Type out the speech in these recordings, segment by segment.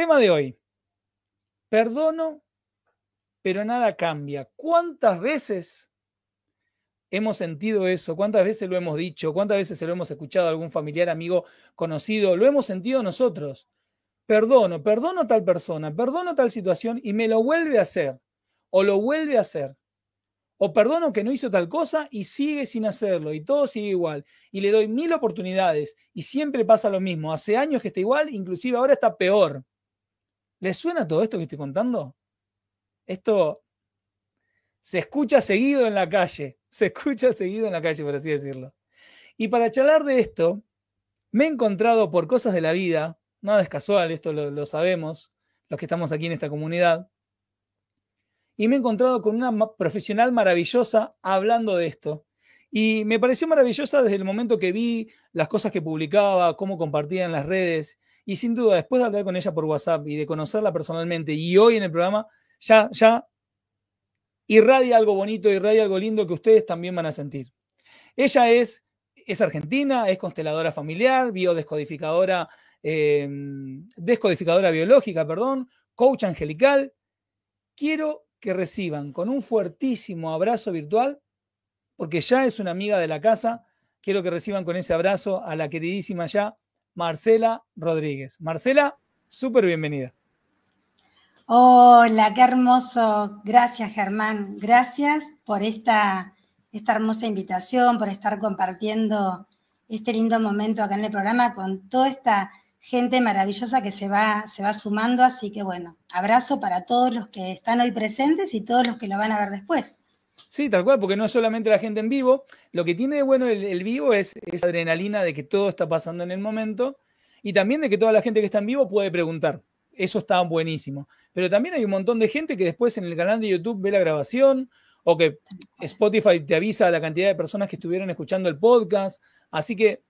Tema de hoy. Perdono, pero nada cambia. ¿Cuántas veces hemos sentido eso? ¿Cuántas veces lo hemos dicho? ¿Cuántas veces se lo hemos escuchado a algún familiar, amigo, conocido? Lo hemos sentido nosotros. Perdono, perdono tal persona, perdono tal situación y me lo vuelve a hacer. O lo vuelve a hacer. O perdono que no hizo tal cosa y sigue sin hacerlo y todo sigue igual. Y le doy mil oportunidades y siempre pasa lo mismo. Hace años que está igual, inclusive ahora está peor. ¿Les suena todo esto que estoy contando? Esto se escucha seguido en la calle, se escucha seguido en la calle, por así decirlo. Y para charlar de esto, me he encontrado por cosas de la vida, nada es casual, esto lo, lo sabemos, los que estamos aquí en esta comunidad, y me he encontrado con una profesional maravillosa hablando de esto. Y me pareció maravillosa desde el momento que vi las cosas que publicaba, cómo compartía en las redes y sin duda, después de hablar con ella por WhatsApp y de conocerla personalmente y hoy en el programa, ya, ya irradia algo bonito, irradia algo lindo que ustedes también van a sentir. Ella es, es argentina, es consteladora familiar, biodescodificadora, em, descodificadora biológica, perdón, coach angelical. Quiero que reciban con un fuertísimo abrazo virtual, porque ya es una amiga de la casa. Quiero que reciban con ese abrazo a la queridísima ya Marcela Rodríguez. Marcela, súper bienvenida. Hola, qué hermoso. Gracias, Germán. Gracias por esta, esta hermosa invitación, por estar compartiendo este lindo momento acá en el programa con toda esta gente maravillosa que se va, se va sumando. Así que bueno, abrazo para todos los que están hoy presentes y todos los que lo van a ver después. Sí, tal cual, porque no es solamente la gente en vivo, lo que tiene de bueno el, vivo es esa adrenalina de que todo está pasando en el momento y también de que toda la gente que está en vivo puede preguntar. Eso está buenísimo. Pero también hay un montón de gente que después en el canal de YouTube ve la grabación o que Spotify te avisa la cantidad de personas que estuvieron escuchando el podcast. Así que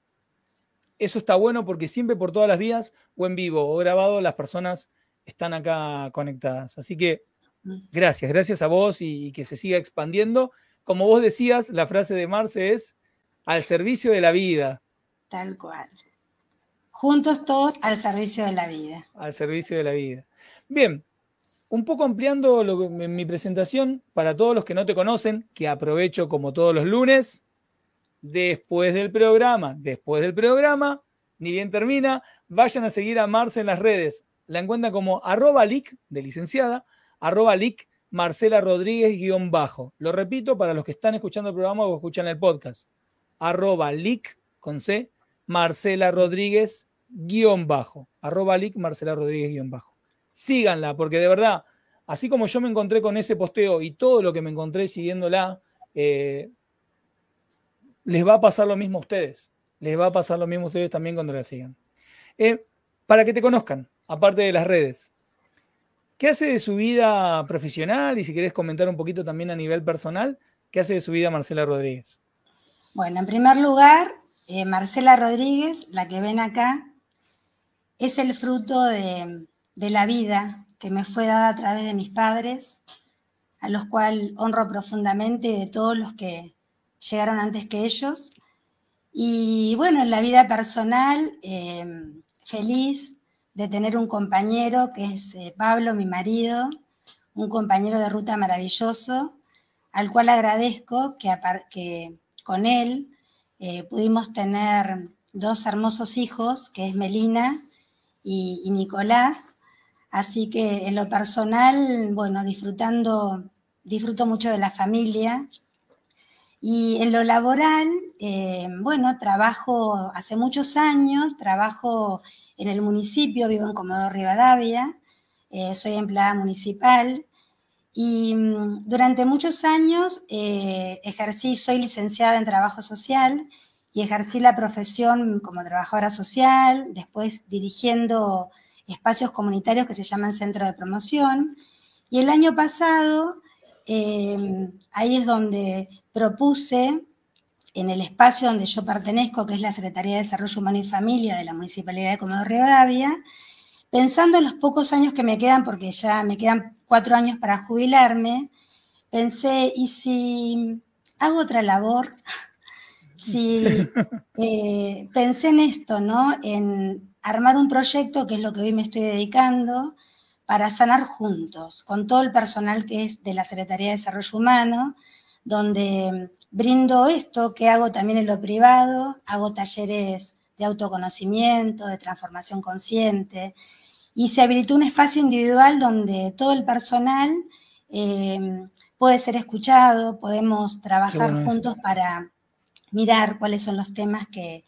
eso está bueno porque siempre por todas las vías, o en vivo o grabado, las personas están acá conectadas. Así que Gracias, gracias a vos y, que se siga expandiendo. Como vos decías, la frase de Marce es al servicio de la vida. Tal cual. Juntos todos al servicio de la vida. Al servicio de la vida. Bien, un poco ampliando mi presentación para todos los que no te conocen, que aprovecho como todos los lunes, después del programa, después del programa, ni bien termina, vayan a seguir a Marce en las redes. La encuentran como arroba leak de licenciada, arroba lic Marcela Rodríguez guion bajo. Lo repito para los que están escuchando el programa o escuchan el podcast. Arroba lic con C, Marcela Rodríguez guion bajo. Arroba Marcela Rodríguez guion bajo. Síganla, porque de verdad, así como yo me encontré con ese posteo y todo lo que me encontré siguiéndola, eh, les va a pasar lo mismo a ustedes. Les va a pasar lo mismo a ustedes también cuando la sigan. Eh, para que te conozcan, aparte de las redes. ¿Qué hace de su vida profesional? Y si querés comentar un poquito también a nivel personal, ¿qué hace de su vida Marcela Rodríguez? Bueno, en primer lugar, eh, Marcela Rodríguez, la que ven acá, es el fruto de, la vida que me fue dada a través de mis padres, a los cuales honro profundamente de todos los que llegaron antes que ellos. Y bueno, en la vida personal, eh, feliz, de tener un compañero que es eh, Pablo, mi marido, un compañero de ruta maravilloso, al cual agradezco que, con él eh, pudimos tener dos hermosos hijos, que es Melina y, Nicolás. Así que en lo personal, bueno, disfrutando, disfruto mucho de la familia. Y en lo laboral, eh, bueno, trabajo hace muchos años, trabajo en el municipio, vivo en Comodoro Rivadavia, eh, soy empleada municipal y mm, durante muchos años eh, ejercí, soy licenciada en trabajo social y ejercí la profesión como trabajadora social, después dirigiendo espacios comunitarios que se llaman centro de promoción. Y el año pasado, em, ahí es donde propuse, en el espacio donde yo pertenezco, que es la Secretaría de Desarrollo Humano y Familia de la Municipalidad de Comodoro Rivadavia, pensando en los pocos años que me quedan, porque ya me quedan cuatro años para jubilarme, pensé, ¿y si hago otra labor? Si eh, pensé en esto, ¿no? En armar un proyecto, que es lo que hoy me estoy dedicando, para sanar juntos, con todo el personal que es de la Secretaría de Desarrollo Humano, donde brindo esto que hago también en lo privado, hago talleres de autoconocimiento, de transformación consciente, y se habilitó un espacio individual donde todo el personal eh, puede ser escuchado, podemos trabajar juntos para mirar cuáles son los temas que,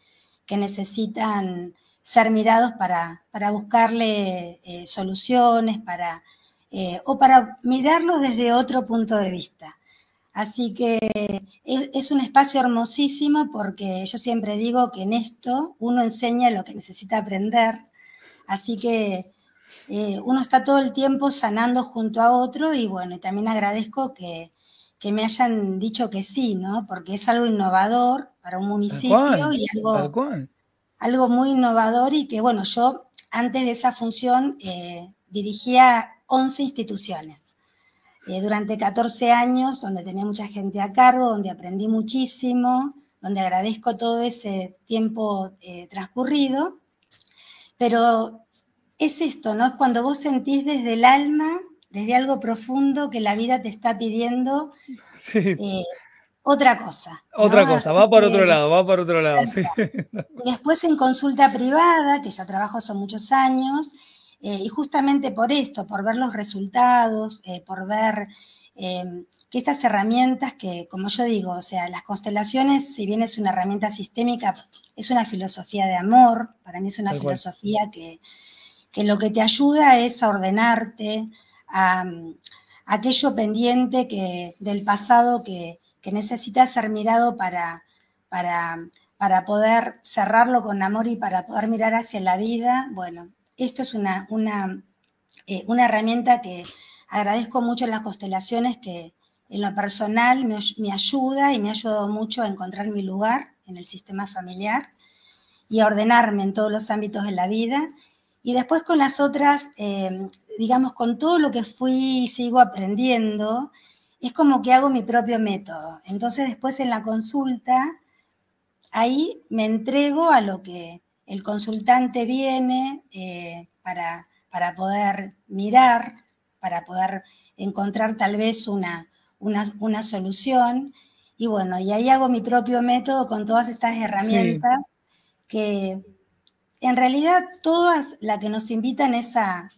necesitan ser mirados para, buscarle eh, soluciones, para, eh, o para mirarlos desde otro punto de vista. Así que es, un espacio hermosísimo porque yo siempre digo que en esto uno enseña lo que necesita aprender. Así que eh, uno está todo el tiempo sanando junto a otro y bueno, y también agradezco que, me hayan dicho que sí, ¿no? Porque es algo innovador para un municipio y algo, algo muy innovador y que bueno, yo antes de esa función eh, dirigía 11 instituciones. Eh, durante 14 años, donde tenía mucha gente a cargo, donde aprendí muchísimo, donde agradezco todo ese tiempo transcurrido, pero es esto, ¿no? Es cuando vos sentís desde el alma, desde algo profundo, que la vida te está pidiendo eh, otra cosa. Otra cosa, va por otro lado, va por otro lado. Después en consulta privada, que ya trabajo hace muchos años, eh, y justamente por esto, por ver los resultados, eh, por ver que estas herramientas que, como yo digo, o sea, las constelaciones, si bien es una herramienta sistémica, es una filosofía de amor, para mí es una filosofía que, que lo que te ayuda es a ordenarte, a, aquello pendiente que, del pasado que, necesita ser mirado para, para, para, poder cerrarlo con amor y para poder mirar hacia la vida. Bueno, esto es una, una, eh, una herramienta que agradezco mucho en las constelaciones que en lo personal me, me ayuda y me ha ayudado mucho a encontrar mi lugar en el sistema familiar y a ordenarme en todos los ámbitos de la vida y después con las otras, em, digamos, con todo lo que fui y sigo aprendiendo, es como que hago mi propio método. Entonces después en la consulta, ahí me entrego a lo que el consultante viene eh, para, para, poder mirar, para poder encontrar tal vez una, una, solución. Y bueno, y ahí hago mi propio método con todas estas herramientas que en realidad todas las que nos invitan es a,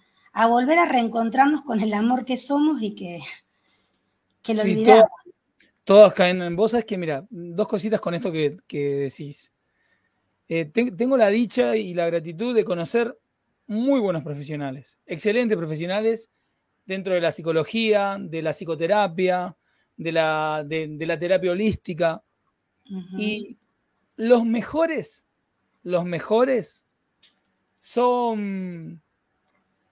volver a reencontrarnos con el amor que somos y que, que lo olvidamos. todas caen en vos. Es que, mira, dos cositas con esto que, decís. Eh, tengo la dicha y la gratitud de conocer muy buenos profesionales, excelentes profesionales dentro de la psicología, de la psicoterapia, de la, de, la terapia holística. Y los mejores, los mejores son,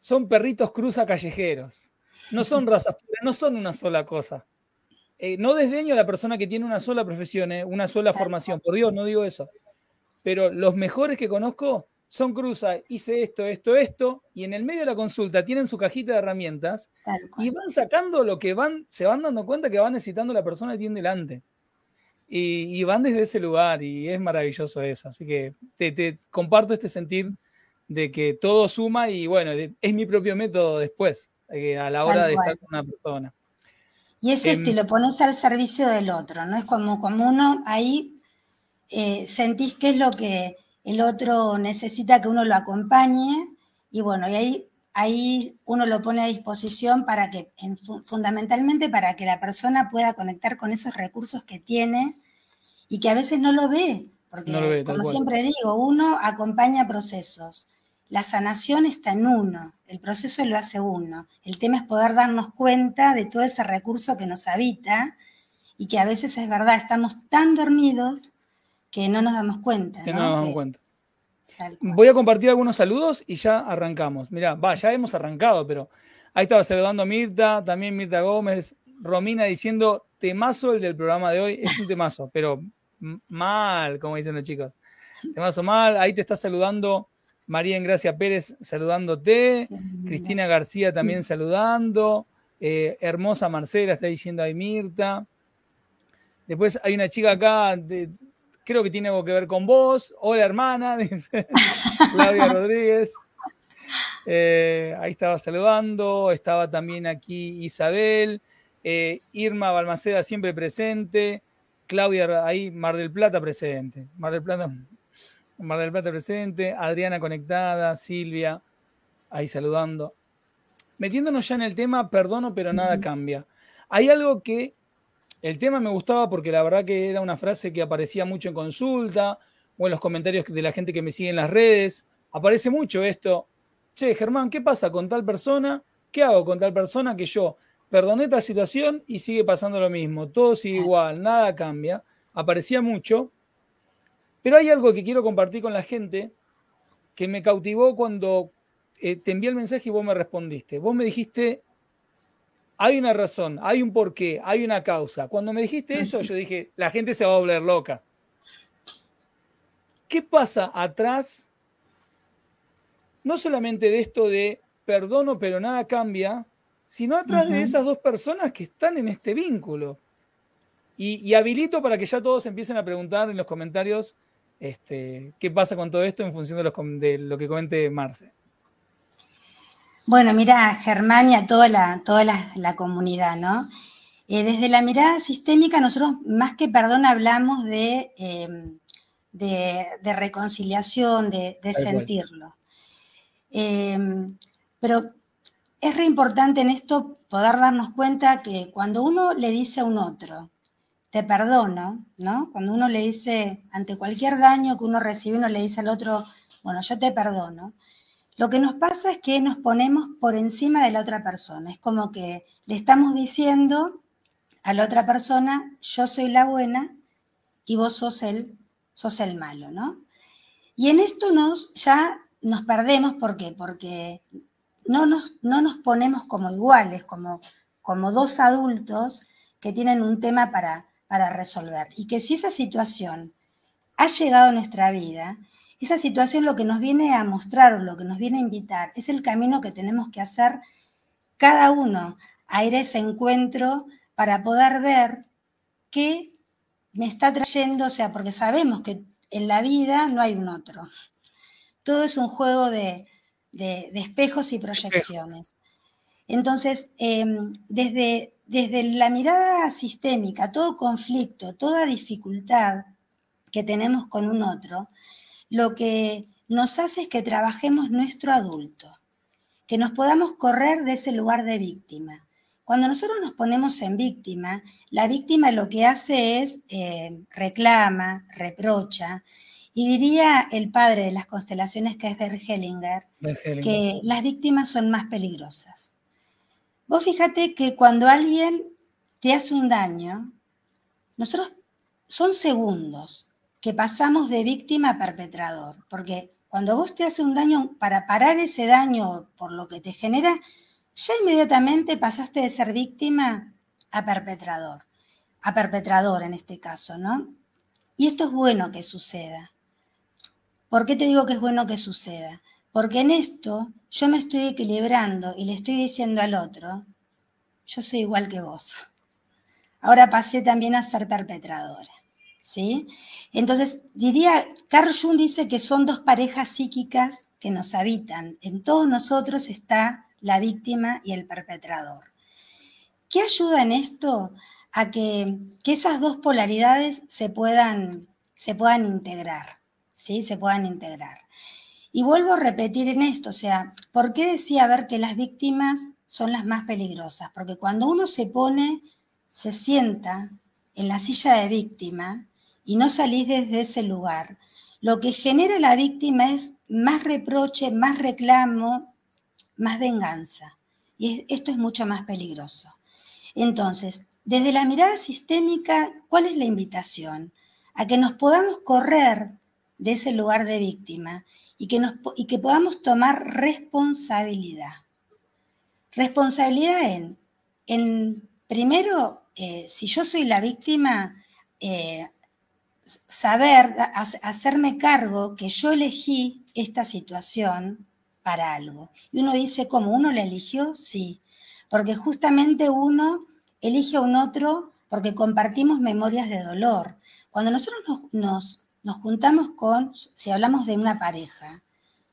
son perritos cruza callejeros. No son razas no son una sola cosa. Eh, no desdeño a la persona que tiene una sola profesión, eh, una sola formación. Por Dios, no digo eso. Pero los mejores que conozco son cruza, hice esto, esto, esto, y en el medio de la consulta tienen su cajita de herramientas y van sacando lo que van, se van dando cuenta que va necesitando la persona que tiene delante. Y, van desde ese lugar y es maravilloso eso. Así que te comparto este sentir de que todo suma y bueno, es mi propio método después, eh, a la hora de estar con una persona. Y es esto, y em, lo pones al servicio del otro, ¿no? Es como, como uno ahí eh, sentís qué es lo que el otro necesita que uno lo acompañe, y bueno, y ahí, ahí uno lo pone a disposición para que, fundamentalmente para que la persona pueda conectar con esos recursos que tiene y que a veces no lo ve, porque como siempre digo, uno acompaña procesos la sanación está en uno, el proceso lo hace uno. El tema es poder darnos cuenta de todo ese recurso que nos habita y que a veces es verdad, estamos tan dormidos que no nos damos cuenta. Que no, nos damos cuenta. Voy a compartir algunos saludos y ya arrancamos. Mirá, va, ya hemos arrancado, pero ahí estaba saludando a Mirta, también Mirta Gómez, Romina diciendo temazo el del programa de hoy, es un temazo, pero mal, como dicen los chicos. Temazo mal, ahí te está saludando María Engracia Pérez saludándote, Cristina García también saludando, eh, hermosa Marcela está diciendo ahí Mirta. Después hay una chica acá, creo que tiene algo que ver con vos. Hola hermana, dice Claudia Rodríguez. Eh, ahí estaba saludando, estaba también aquí Isabel, eh, Irma Balmaceda siempre presente, Claudia ahí, Mar del Plata presente, Mar del Plata, Mar del Plata presente, Adriana conectada, Silvia ahí saludando. Metiéndonos ya en el tema, perdono pero nada cambia. Hay algo que el tema me gustaba porque la verdad que era una frase que aparecía mucho en consulta o en los comentarios de la gente que me sigue en las redes. Aparece mucho esto. Che, Germán, ¿qué pasa con tal persona? ¿Qué hago con tal persona que yo perdoné esta situación y sigue pasando lo mismo? Todo sigue igual, nada cambia. Aparecía mucho. Pero hay algo que quiero compartir con la gente que me cautivó cuando eh, te envié el mensaje y vos me respondiste. Vos me dijiste, hay una razón, hay un porqué, hay una causa. Cuando me dijiste eso, yo dije, la gente se va a volver loca. ¿Qué pasa atrás? No solamente de esto de perdono, pero nada cambia, sino atrás de esas dos personas que están en este vínculo. Y, habilito para que ya todos empiecen a preguntar en los comentarios este, qué pasa con todo esto en función de, de lo que comente Marce. Bueno, mira, Germania, toda la, toda la, comunidad, ¿no? Eh, desde la mirada sistémica, nosotros más que perdón hablamos de, em, de, reconciliación, de, sentirlo. Em, pero es re importante en esto poder darnos cuenta que cuando uno le dice a un otro, te perdono, ¿no? Cuando uno le dice, ante cualquier daño que uno recibe, uno le dice al otro, bueno, yo te perdono. Lo que nos pasa es que nos ponemos por encima de la otra persona. Es como que le estamos diciendo a la otra persona, yo soy la buena y vos sos el, sos el malo, ¿no? Y en esto nos, ya nos perdemos, ¿por qué? Porque no nos, no nos ponemos como iguales, como, como dos adultos que tienen un tema para, para resolver. Y que si esa situación ha llegado a nuestra vida, esa situación lo que nos viene a mostrar lo que nos viene a invitar es el camino que tenemos que hacer cada uno a ir a ese encuentro para poder ver qué me está trayendo, o sea, porque sabemos que en la vida no hay un otro. Todo es un juego de, espejos y proyecciones. Entonces, em, desde, desde la mirada sistémica, todo conflicto, toda dificultad que tenemos con un otro, lo que nos hace es que trabajemos nuestro adulto, que nos podamos correr de ese lugar de víctima. Cuando nosotros nos ponemos en víctima, la víctima lo que hace es eh, reclama, reprocha, y diría el padre de las constelaciones, que es Bert Hellinger, que las víctimas son más peligrosas. Vos fíjate que cuando alguien te hace un daño, nosotros son segundos, que pasamos de víctima a perpetrador, porque cuando vos te hace un daño, para parar ese daño por lo que te genera, ya inmediatamente pasaste de ser víctima a perpetrador, a perpetrador en este caso, ¿no? Y esto es bueno que suceda. ¿Por qué te digo que es bueno que suceda? Porque en esto yo me estoy equilibrando y le estoy diciendo al otro, yo soy igual que vos. Ahora pasé también a ser perpetradora. ¿Sí? Entonces, diría, Carl Jung dice que son dos parejas psíquicas que nos habitan. En todos nosotros está la víctima y el perpetrador. ¿Qué ayuda en esto? A que, esas dos polaridades se puedan, se puedan integrar, ¿sí? Se puedan integrar. Y vuelvo a repetir en esto, o sea, ¿por qué decía ver que las víctimas son las más peligrosas? Porque cuando uno se pone, se sienta en la silla de víctima, y no salís desde ese lugar, lo que genera la víctima es más reproche, más reclamo, más venganza. Y esto es mucho más peligroso. Entonces, desde la mirada sistémica, ¿cuál es la invitación? A que nos podamos correr de ese lugar de víctima y que, nos, y que podamos tomar responsabilidad. Responsabilidad en, en primero, eh, si yo soy la víctima, eh, saber, hacerme cargo que yo elegí esta situación para algo. Y uno dice, ¿cómo? ¿Uno la eligió? Sí, porque justamente uno elige a un otro porque compartimos memorias de dolor. Cuando nosotros nos, nos, juntamos con, si hablamos de una pareja,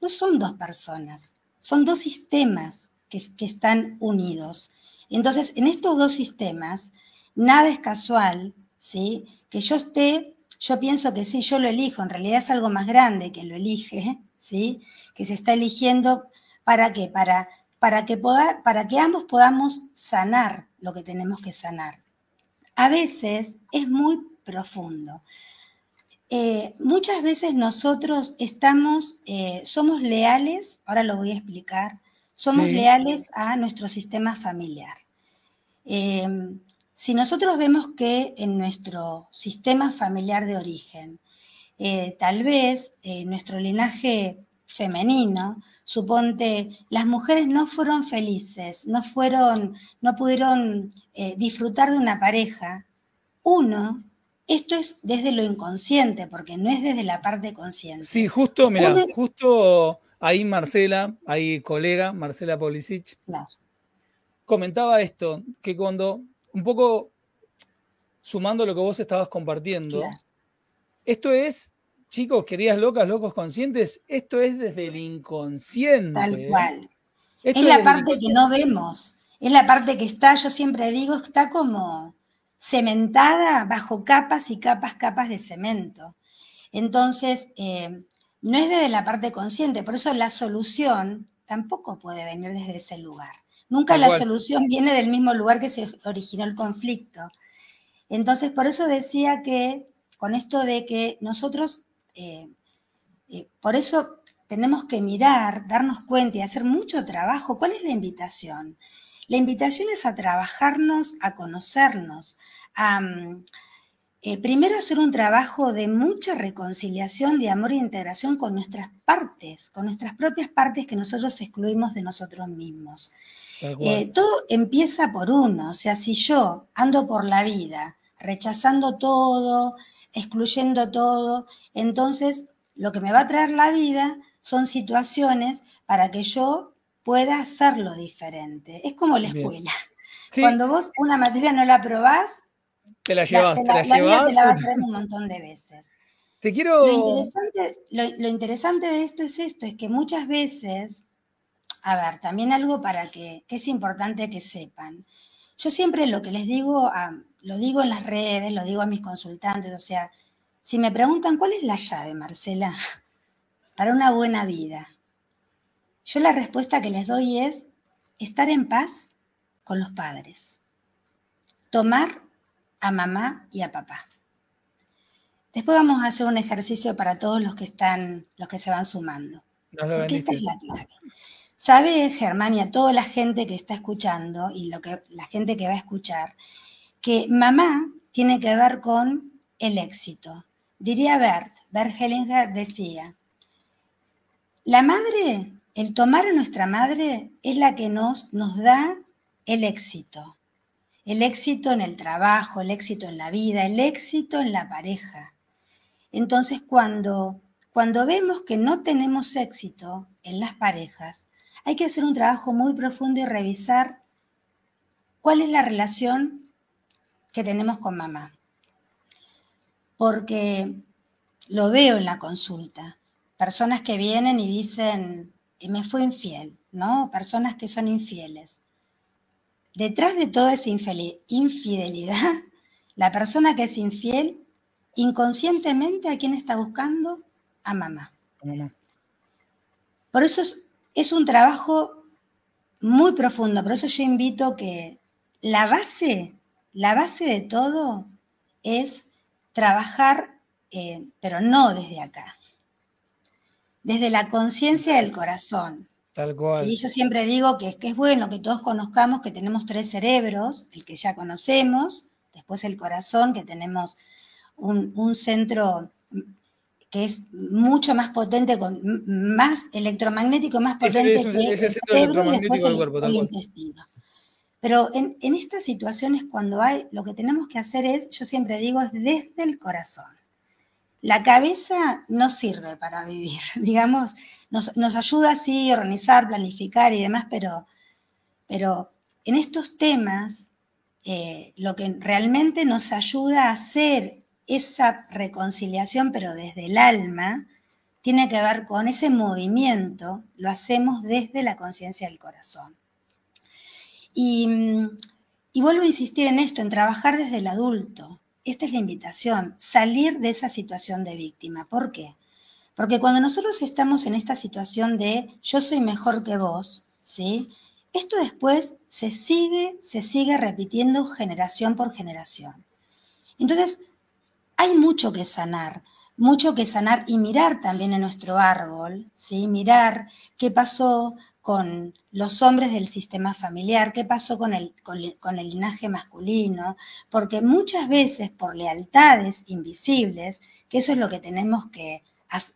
no son dos personas, son dos sistemas que, que están unidos. Entonces, en estos dos sistemas, nada es casual, ¿sí? Que yo esté, yo pienso que sí, yo lo elijo, en realidad es algo más grande que lo elige, ¿sí? Que se está eligiendo para qué? Para, para, que, para que ambos podamos sanar lo que tenemos que sanar. A veces es muy profundo. Eh, muchas veces nosotros estamos, eh, somos leales, ahora lo voy a explicar, somos leales a nuestro sistema familiar. Eh, si nosotros vemos que en nuestro sistema familiar de origen, eh, tal vez eh, nuestro linaje femenino, suponte, las mujeres no fueron felices, no fueron, no pudieron eh, disfrutar de una pareja, uno, esto es desde lo inconsciente, porque no es desde la parte consciente. Sí, justo, mira, justo ahí Marcela, ahí colega, Marcela Policic, comentaba esto, que cuando un poco sumando lo que vos estabas compartiendo, esto es, chicos, queridas locas, locos conscientes, esto es desde el inconsciente. Tal cual. es la parte que no vemos, es la parte que está, yo siempre digo, está como cementada bajo capas y capas, capas de cemento. Entonces, eh, no es desde la parte consciente, por eso la solución tampoco puede venir desde ese lugar. Nunca la solución viene del mismo lugar que se originó el conflicto. Entonces, por eso decía que, con esto de que nosotros, eh, eh, por eso tenemos que mirar, darnos cuenta y hacer mucho trabajo. ¿Cuál es la invitación? La invitación es a trabajarnos, a conocernos, a mm, eh, primero hacer un trabajo de mucha reconciliación, de amor e integración con nuestras partes, con nuestras propias partes que nosotros excluimos de nosotros mismos. Eh, todo empieza por uno, o sea, si yo ando por la vida rechazando todo, excluyendo todo, entonces lo que me va a traer la vida son situaciones para que yo pueda hacerlo diferente. Es como la escuela. Cuando vos una materia no la probás, te la llevas, te la, llevas. te la va a traer un montón de veces. Te quiero. lo interesante de esto es esto, es que muchas veces a ver, también algo para que, es importante que sepan. Yo siempre lo que les digo, lo digo en las redes, lo digo a mis consultantes, o sea, si me preguntan cuál es la llave, Marcela, para una buena vida, yo la respuesta que les doy es estar en paz con los padres, tomar a mamá y a papá. Después vamos a hacer un ejercicio para todos los que están, los que se van sumando. porque esta es la clave. Sabe Germania, toda la gente que está escuchando y lo que, la gente que va a escuchar, que mamá tiene que ver con el éxito. Diría Bert, Bert Hellinger decía, la madre, el tomar a nuestra madre es la que nos, nos da el éxito. El éxito en el trabajo, el éxito en la vida, el éxito en la pareja. Entonces, cuando, cuando vemos que no tenemos éxito en las parejas, hay que hacer un trabajo muy profundo y revisar cuál es la relación que tenemos con mamá. Porque lo veo en la consulta. Personas que vienen y dicen, me fue infiel, ¿no? Personas que son infieles. Detrás de toda esa infidelidad, la persona que es infiel, inconscientemente, ¿a quién está buscando? A mamá. Por eso es es un trabajo muy profundo, por eso yo invito que la base, la base de todo es trabajar, eh, pero no desde acá, desde la conciencia del corazón. Tal cual. Yo siempre digo que, que es bueno que todos conozcamos que tenemos tres cerebros, el que ya conocemos, después el corazón, que tenemos un, un centro que es mucho más potente, con, más electromagnético, más potente es, que es el centro electromagnético del cuerpo, el intestino. Pero en, en, estas situaciones, cuando hay, lo que tenemos que hacer es, yo siempre digo, es desde el corazón. La cabeza no sirve para vivir, digamos, nos, nos ayuda así a organizar, planificar y demás, pero, pero en estos temas, eh, lo que realmente nos ayuda a hacer esa reconciliación, pero desde el alma, tiene que ver con ese movimiento, lo hacemos desde la conciencia del corazón. Y, y, vuelvo a insistir en esto, en trabajar desde el adulto. Esta es la invitación, salir de esa situación de víctima. ¿Por qué? Porque cuando nosotros estamos en esta situación de yo soy mejor que vos, ¿sí? Esto después se sigue, se sigue repitiendo generación por generación. Entonces, hay mucho que sanar, mucho que sanar y mirar también en nuestro árbol, ¿sí? Mirar qué pasó con los hombres del sistema familiar, qué pasó con el, con, el linaje masculino, porque muchas veces por lealtades invisibles, que eso es lo que tenemos que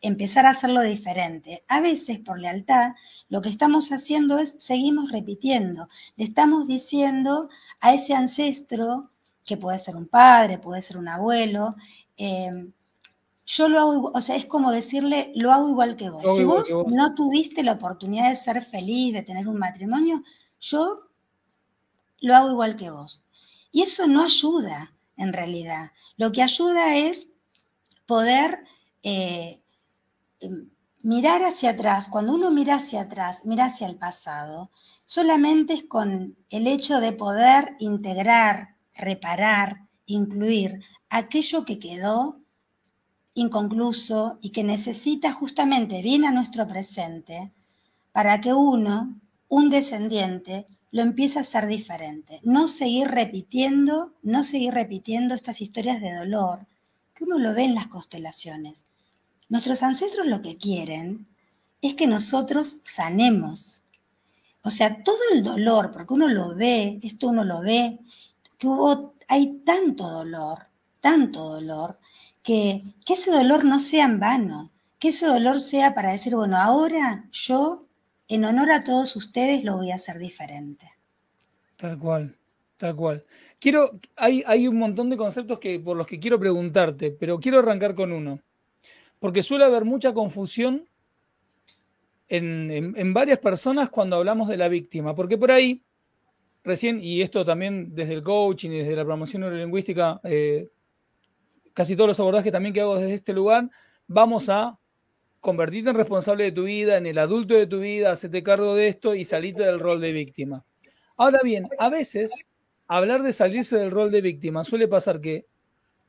empezar a hacerlo diferente. A veces, por lealtad, lo que estamos haciendo es, seguimos repitiendo, le estamos diciendo a ese ancestro, que puede ser un padre, puede ser un abuelo, eh, yo lo hago, o sea, es como decirle, lo hago igual que vos. si vos, vos no tuviste la oportunidad de ser feliz, de tener un matrimonio, yo lo hago igual que vos. Y eso no ayuda, en realidad. Lo que ayuda es poder eh, mirar hacia atrás, cuando uno mira hacia atrás, mira hacia el pasado, solamente es con el hecho de poder integrar, reparar, incluir aquello que quedó inconcluso y que necesita justamente bien a nuestro presente para que uno, un descendiente, lo empiece a hacer diferente. No seguir repitiendo, no seguir repitiendo estas historias de dolor que uno lo ve en las constelaciones. Nuestros ancestros lo que quieren es que nosotros sanemos. O sea, todo el dolor, porque uno lo ve, esto uno lo ve, hay tanto dolor, tanto dolor, que, que ese dolor no sea en vano, que ese dolor sea para decir, bueno, ahora yo, en honor a todos ustedes, lo voy a hacer diferente. Tal cual, tal cual. Quiero, hay, hay un montón de conceptos que, por los que quiero preguntarte, pero quiero arrancar con uno porque suele haber mucha confusión en, varias personas cuando hablamos de la víctima, porque por ahí, recién, y esto también desde el coaching y desde la promoción neurolingüística, eh, casi todos los abordajes también que hago desde este lugar, vamos a convertirte en responsable de tu vida, en el adulto de tu vida, hacerte cargo de esto y salirte del rol de víctima. Ahora bien, a veces hablar de salirse del rol de víctima suele pasar que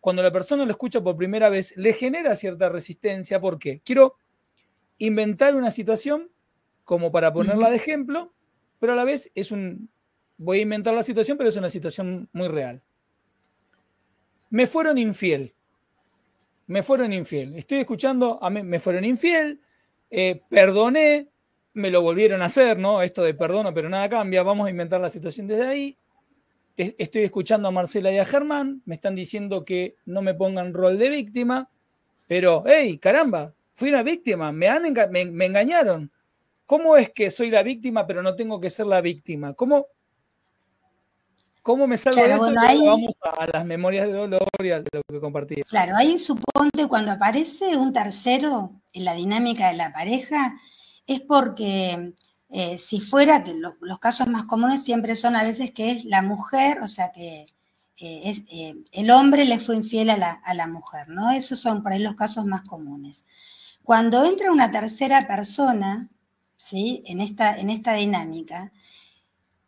cuando la persona lo escucha por primera vez, le genera cierta resistencia. ¿Por qué? Quiero inventar una situación como para ponerla de ejemplo, pero a la vez es un... Voy a inventar la situación, pero es una situación muy real. Me fueron infiel. Me fueron infiel. Estoy escuchando, a mí, me fueron infiel, eh, perdoné, me lo volvieron a hacer, ¿no? Esto de perdono, pero nada cambia. Vamos a inventar la situación desde ahí estoy escuchando a Marcela y a Germán, me están diciendo que no me pongan rol de víctima, pero, hey, caramba, fui una víctima, me, han me, engañaron. ¿Cómo es que soy la víctima pero no tengo que ser la víctima? ¿Cómo, cómo me salgo de eso? Vamos a las memorias de dolor y a lo que compartí. Claro, ahí suponte cuando aparece un tercero en la dinámica de la pareja, es porque eh, si fuera, que los casos más comunes siempre son a veces que es la mujer, o sea que eh, es, eh, el hombre le fue infiel a la, mujer, ¿no? Esos son por ahí los casos más comunes. Cuando entra una tercera persona, ¿sí? En esta, en esta dinámica,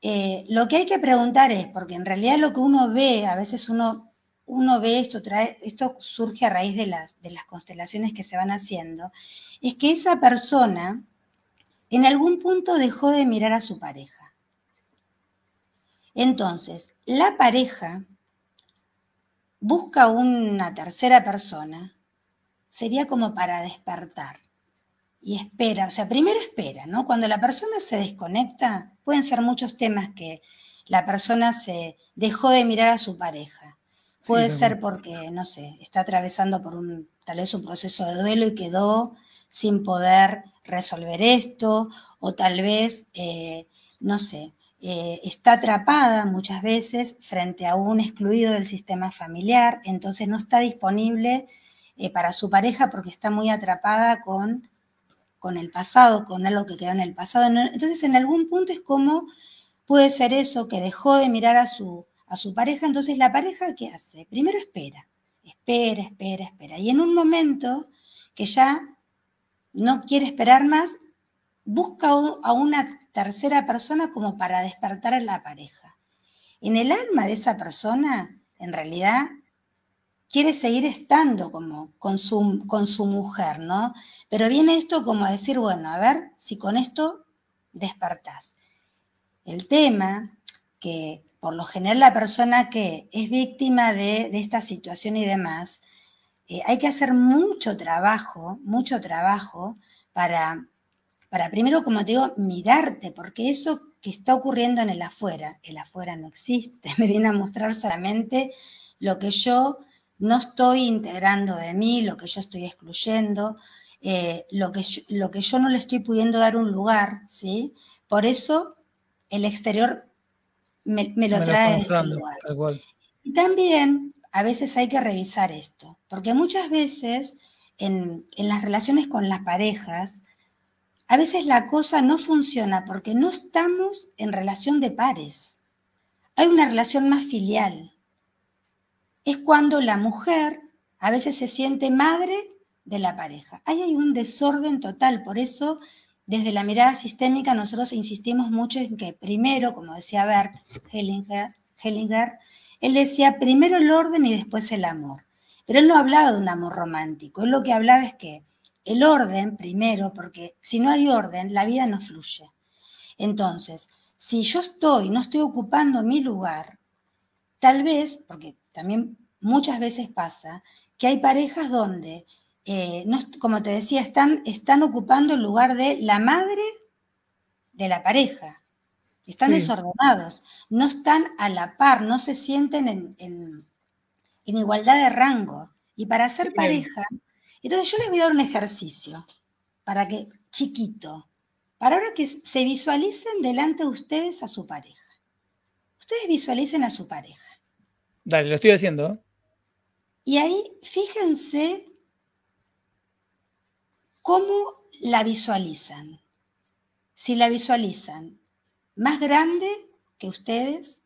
lo que hay que preguntar es, porque en realidad lo que uno ve, a veces uno, uno ve esto, trae, esto surge a raíz de las, de las constelaciones que se van haciendo, es que esa persona en algún punto dejó de mirar a su pareja. Entonces, la pareja busca una tercera persona, sería como para despertar. Y espera, o sea, primero espera, ¿no? Cuando la persona se desconecta, pueden ser muchos temas que la persona se dejó de mirar a su pareja. Puede ser porque, no sé, está atravesando por un, tal vez un proceso de duelo y quedó sin poder resolver esto, o tal vez, eh, no sé, eh, está atrapada muchas veces frente a un excluido del sistema familiar, entonces no está disponible eh, para su pareja porque está muy atrapada con, con el pasado, con algo que quedó en el pasado. Entonces, en algún punto es como puede ser eso, que dejó de mirar a su, a su pareja, entonces la pareja, ¿qué hace? Primero espera, espera, espera, espera. Y en un momento que ya no quiere esperar más, busca a una tercera persona como para despertar a la pareja. En el alma de esa persona, en realidad, quiere seguir estando como con su, con su mujer, ¿no? Pero viene esto como a decir, bueno, a ver si con esto despertás. El tema que por lo general la persona que es víctima de, esta situación y demás, eh, hay que hacer mucho trabajo, mucho trabajo para, para primero, como te digo, mirarte, porque eso que está ocurriendo en el afuera, el afuera no existe, me viene a mostrar solamente lo que yo no estoy integrando de mí, lo que yo estoy excluyendo, eh, lo, que yo, lo que yo no le estoy pudiendo dar un lugar, ¿sí? Por eso el exterior me, lo trae. Y también a veces hay que revisar esto, porque muchas veces en, en las relaciones con las parejas, a veces la cosa no funciona porque no estamos en relación de pares. Hay una relación más filial, es cuando la mujer a veces se siente madre de la pareja. Ahí hay un desorden total, por eso desde la mirada sistémica nosotros insistimos mucho en que primero, como decía Bert Hellinger, Hellinger, él decía primero el orden y después el amor. Pero él no hablaba de un amor romántico, él lo que hablaba es que el orden primero, porque si no hay orden, la vida no fluye. Entonces, si yo estoy, no estoy ocupando mi lugar, tal vez, porque también muchas veces pasa que hay parejas donde, eh, como te decía, están, están ocupando el lugar de la madre de la pareja. Están desordenados, no están a la par, no se sienten en, igualdad de rango. Y para ser pareja, entonces yo les voy a dar un ejercicio para que, chiquito, para ahora que se visualicen delante de ustedes a su pareja. Ustedes visualicen a su pareja. Dale, lo estoy haciendo. Y ahí fíjense cómo la visualizan. Si la visualizan más grande que ustedes,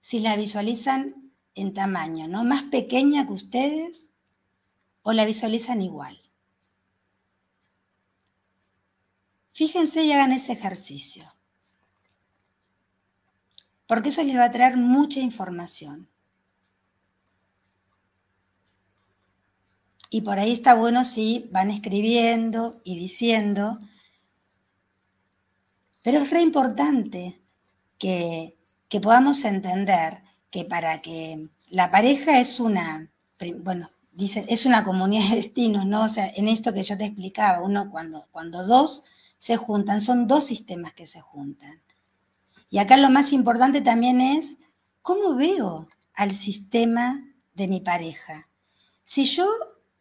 si la visualizan en tamaño, ¿no? Más pequeña que ustedes, o la visualizan igual. Fíjense y hagan ese ejercicio. Porque eso les va a traer mucha información. Y por ahí está bueno si van escribiendo y diciendo, pero es re importante que, podamos entender que para que la pareja es una, bueno, dice, es una comunidad de destinos, ¿no? O sea, en esto que yo te explicaba, uno cuando, cuando dos se juntan, son dos sistemas que se juntan. Y acá lo más importante también es cómo veo al sistema de mi pareja. Si yo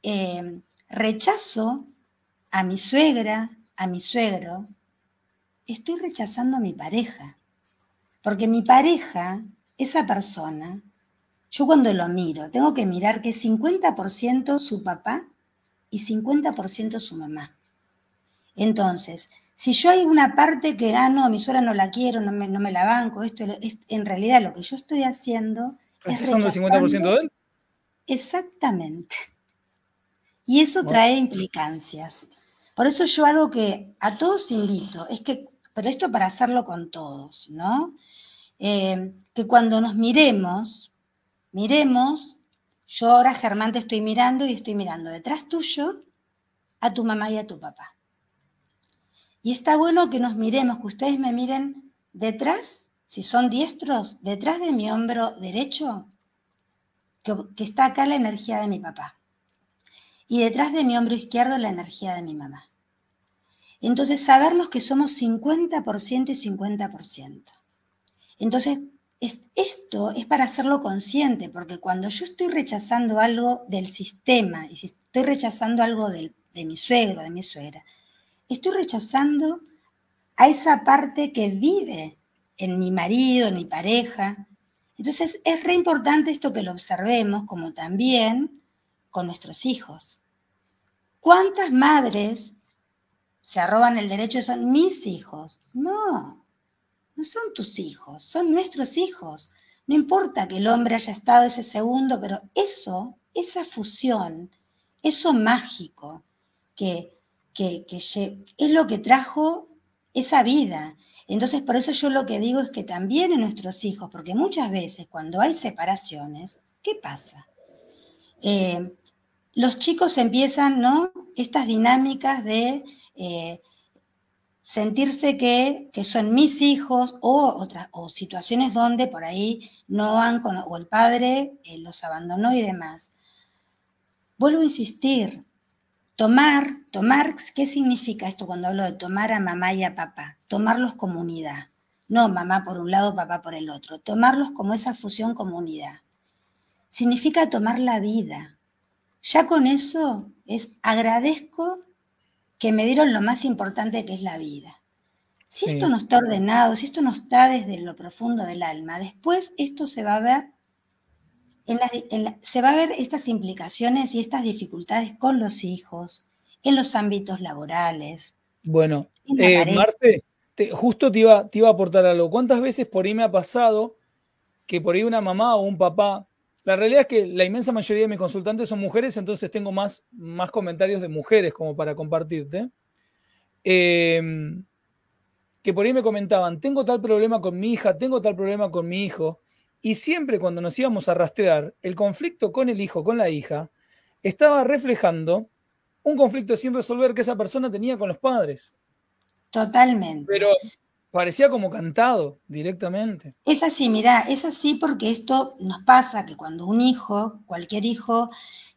eh, rechazo a mi suegra, a mi suegro, estoy rechazando a mi pareja. Porque mi pareja, esa persona, yo cuando lo miro, tengo que mirar que es 50% su papá y 50% su mamá. Entonces, si yo hay una parte que, ah, no, mi suegra no la quiero, no me, no me la banco, esto es, en realidad lo que yo estoy haciendo es rechazando el 50% de él? Exactamente. Y eso trae implicancias. Por eso yo algo que a todos invito, es que, pero esto para hacerlo con todos, ¿no? Eh, que cuando nos miremos, miremos, yo ahora Germán te estoy mirando y estoy mirando detrás tuyo a tu mamá y a tu papá. Y está bueno que nos miremos, que ustedes me miren detrás, si son diestros, detrás de mi hombro derecho, que está acá la energía de mi papá y detrás de mi hombro izquierdo la energía de mi mamá. Entonces, sabernos que somos 50% y 50%. Entonces, esto es para hacerlo consciente, porque cuando yo estoy rechazando algo del sistema, y si estoy rechazando algo de mi suegro, de mi suegra, estoy rechazando a esa parte que vive en mi marido, en mi pareja. Entonces es re importante esto que lo observemos, como también con nuestros hijos. ¿Cuántas madres se arroban el derecho son mis hijos? No, no son tus hijos, son nuestros hijos. No importa que el hombre haya estado ese segundo, pero eso, esa fusión, eso mágico, que, que, es lo que trajo esa vida. Entonces, por eso yo lo que digo es que también en nuestros hijos, porque muchas veces cuando hay separaciones, ¿qué pasa? Eh, los chicos empiezan, ¿no? Estas dinámicas de eh, sentirse que, son mis hijos o, otras, o situaciones donde por ahí no van con, o el padre eh, los abandonó y demás. Vuelvo a insistir, tomar, tomar, ¿qué significa esto cuando hablo de tomar a mamá y a papá? Tomarlos como unidad, no mamá por un lado, papá por el otro, tomarlos como esa fusión como unidad. Significa tomar la vida. Ya con eso es agradezco que me dieron lo más importante que es la vida. Si esto no está ordenado, si esto no está desde lo profundo del alma, después esto se va a ver, en se va a ver estas implicaciones y estas dificultades con los hijos, en los ámbitos laborales. Bueno, eh, Marte, justo te iba, te iba a aportar algo. ¿Cuántas veces por ahí me ha pasado que por ahí una mamá o un papá la realidad es que la inmensa mayoría de mis consultantes son mujeres, entonces tengo más, más comentarios de mujeres como para compartirte. Em, que por ahí me comentaban, tengo tal problema con mi hija, tengo tal problema con mi hijo. Y siempre cuando nos íbamos a rastrear, el conflicto con el hijo, con la hija, estaba reflejando un conflicto sin resolver que esa persona tenía con los padres. Totalmente. Pero Parecía como cantado directamente. Es así, mira, es así porque esto nos pasa que cuando un hijo, cualquier hijo,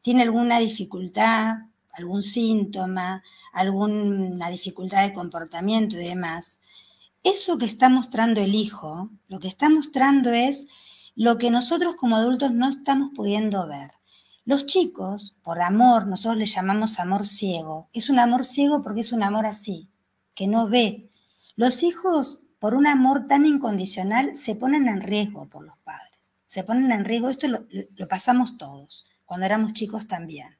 tiene alguna dificultad, algún síntoma, alguna dificultad de comportamiento y demás, eso que está mostrando el hijo, lo que está mostrando es lo que nosotros como adultos no estamos pudiendo ver. Los chicos, por amor, nosotros le llamamos amor ciego. Es un amor ciego porque es un amor así, que no ve, los hijos, por un amor tan incondicional, se ponen en riesgo por los padres. Se ponen en riesgo, esto lo, pasamos todos, cuando éramos chicos también.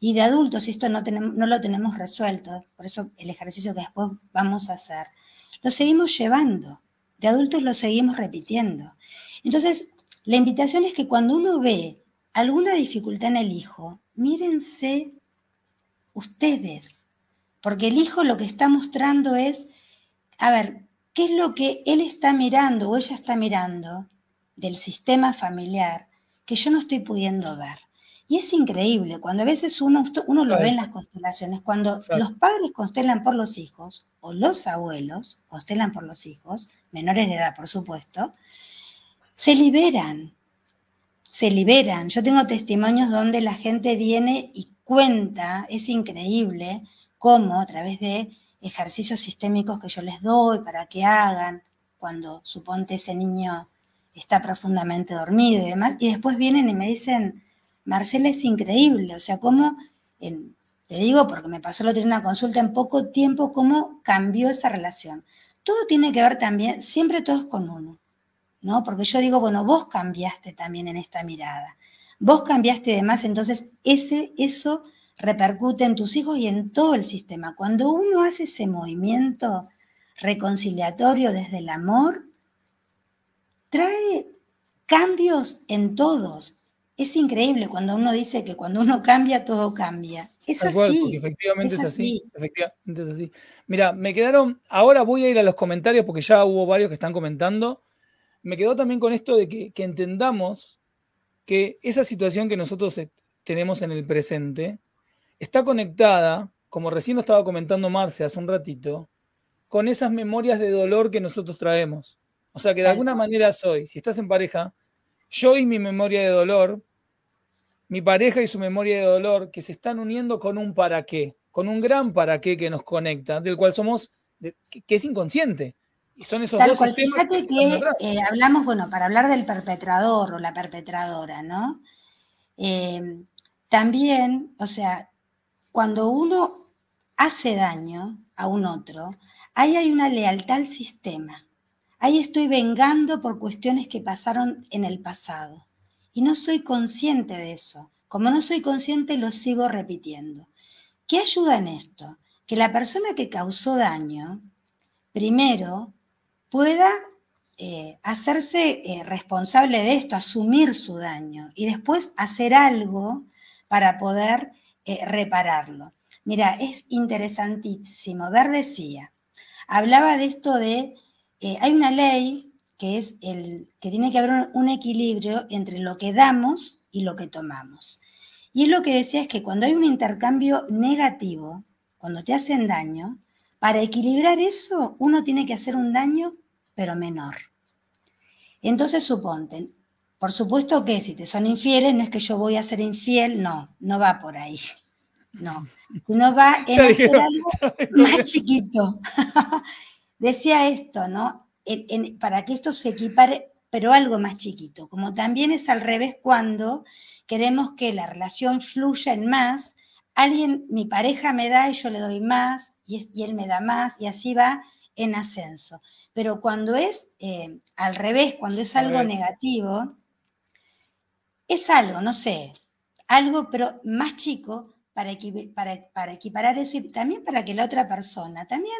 Y de adultos, esto no, no lo tenemos resuelto, por eso el ejercicio que después vamos a hacer, lo seguimos llevando, de adultos lo seguimos repitiendo. Entonces, la invitación es que cuando uno ve alguna dificultad en el hijo, mírense ustedes, porque el hijo lo que está mostrando es a ver, ¿qué es lo que él está mirando o ella está mirando del sistema familiar que yo no estoy pudiendo ver? Y es increíble, cuando a veces uno, uno lo ve en las constelaciones, cuando los padres constelan por los hijos, o los abuelos constelan por los hijos, menores de edad por supuesto, se liberan, se liberan. Yo tengo testimonios donde la gente viene y cuenta, es increíble cómo a través de ejercicios sistémicos que yo les doy para que hagan cuando suponte ese niño está profundamente dormido y demás, y después vienen y me dicen, Marcela es increíble, o sea, cómo, te digo porque me pasó lo tener una consulta en poco tiempo, cómo cambió esa relación. Todo tiene que ver también, siempre todo es con uno, ¿no? Porque yo digo, bueno, vos cambiaste también en esta mirada, vos cambiaste de más, entonces ese, eso repercute en tus hijos y en todo el sistema. Cuando uno hace ese movimiento reconciliatorio desde el amor, trae cambios en todos. Es increíble cuando uno dice que cuando uno cambia, todo cambia. Es así. efectivamente es, así. Efectivamente es así. Mira, me quedaron. Ahora voy a ir a los comentarios porque ya hubo varios que están comentando. Me quedó también con esto de que, que entendamos que esa situación que nosotros tenemos en el presente, está conectada, como recién lo estaba comentando Marce hace un ratito, con esas memorias de dolor que nosotros traemos. O sea que de alguna manera soy, si estás en pareja, yo y mi memoria de dolor, mi pareja y su memoria de dolor, que se están uniendo con un para qué, con un gran para qué que nos conecta, del cual somos, que es inconsciente. Y son esos Tal dos cual, fíjate que eh, hablamos, bueno, para hablar del perpetrador o la perpetradora, ¿no? Eh, también, o sea, cuando uno hace daño a un otro, ahí hay una lealtad al sistema. Ahí estoy vengando por cuestiones que pasaron en el pasado. Y no soy consciente de eso. Como no soy consciente, lo sigo repitiendo. ¿Qué ayuda en esto? Que la persona que causó daño, primero, pueda eh, hacerse eh, responsable de esto, asumir su daño y después hacer algo para poder eh, repararlo. Mira, es interesantísimo. Ver decía, hablaba de esto de, eh, hay una ley que es el que tiene que haber un, equilibrio entre lo que damos y lo que tomamos. Y él lo que decía es que cuando hay un intercambio negativo, cuando te hacen daño, para equilibrar eso uno tiene que hacer un daño, pero menor. Entonces suponte, por supuesto que si te son infieles, no es que yo voy a ser infiel, no, no va por ahí. No, sino va en hacer algo más chiquito. Decía esto, ¿no? En- en- para que esto se equipare, pero algo más chiquito. Como también es al revés cuando queremos que la relación fluya en más, alguien, mi pareja me da y yo le doy más, y, él me da más, y así va en ascenso. Pero cuando es eh, al revés, cuando es Al algo negativo, es algo, no sé, algo pero más chico para, equi- para, para equiparar eso y también para que la otra persona, también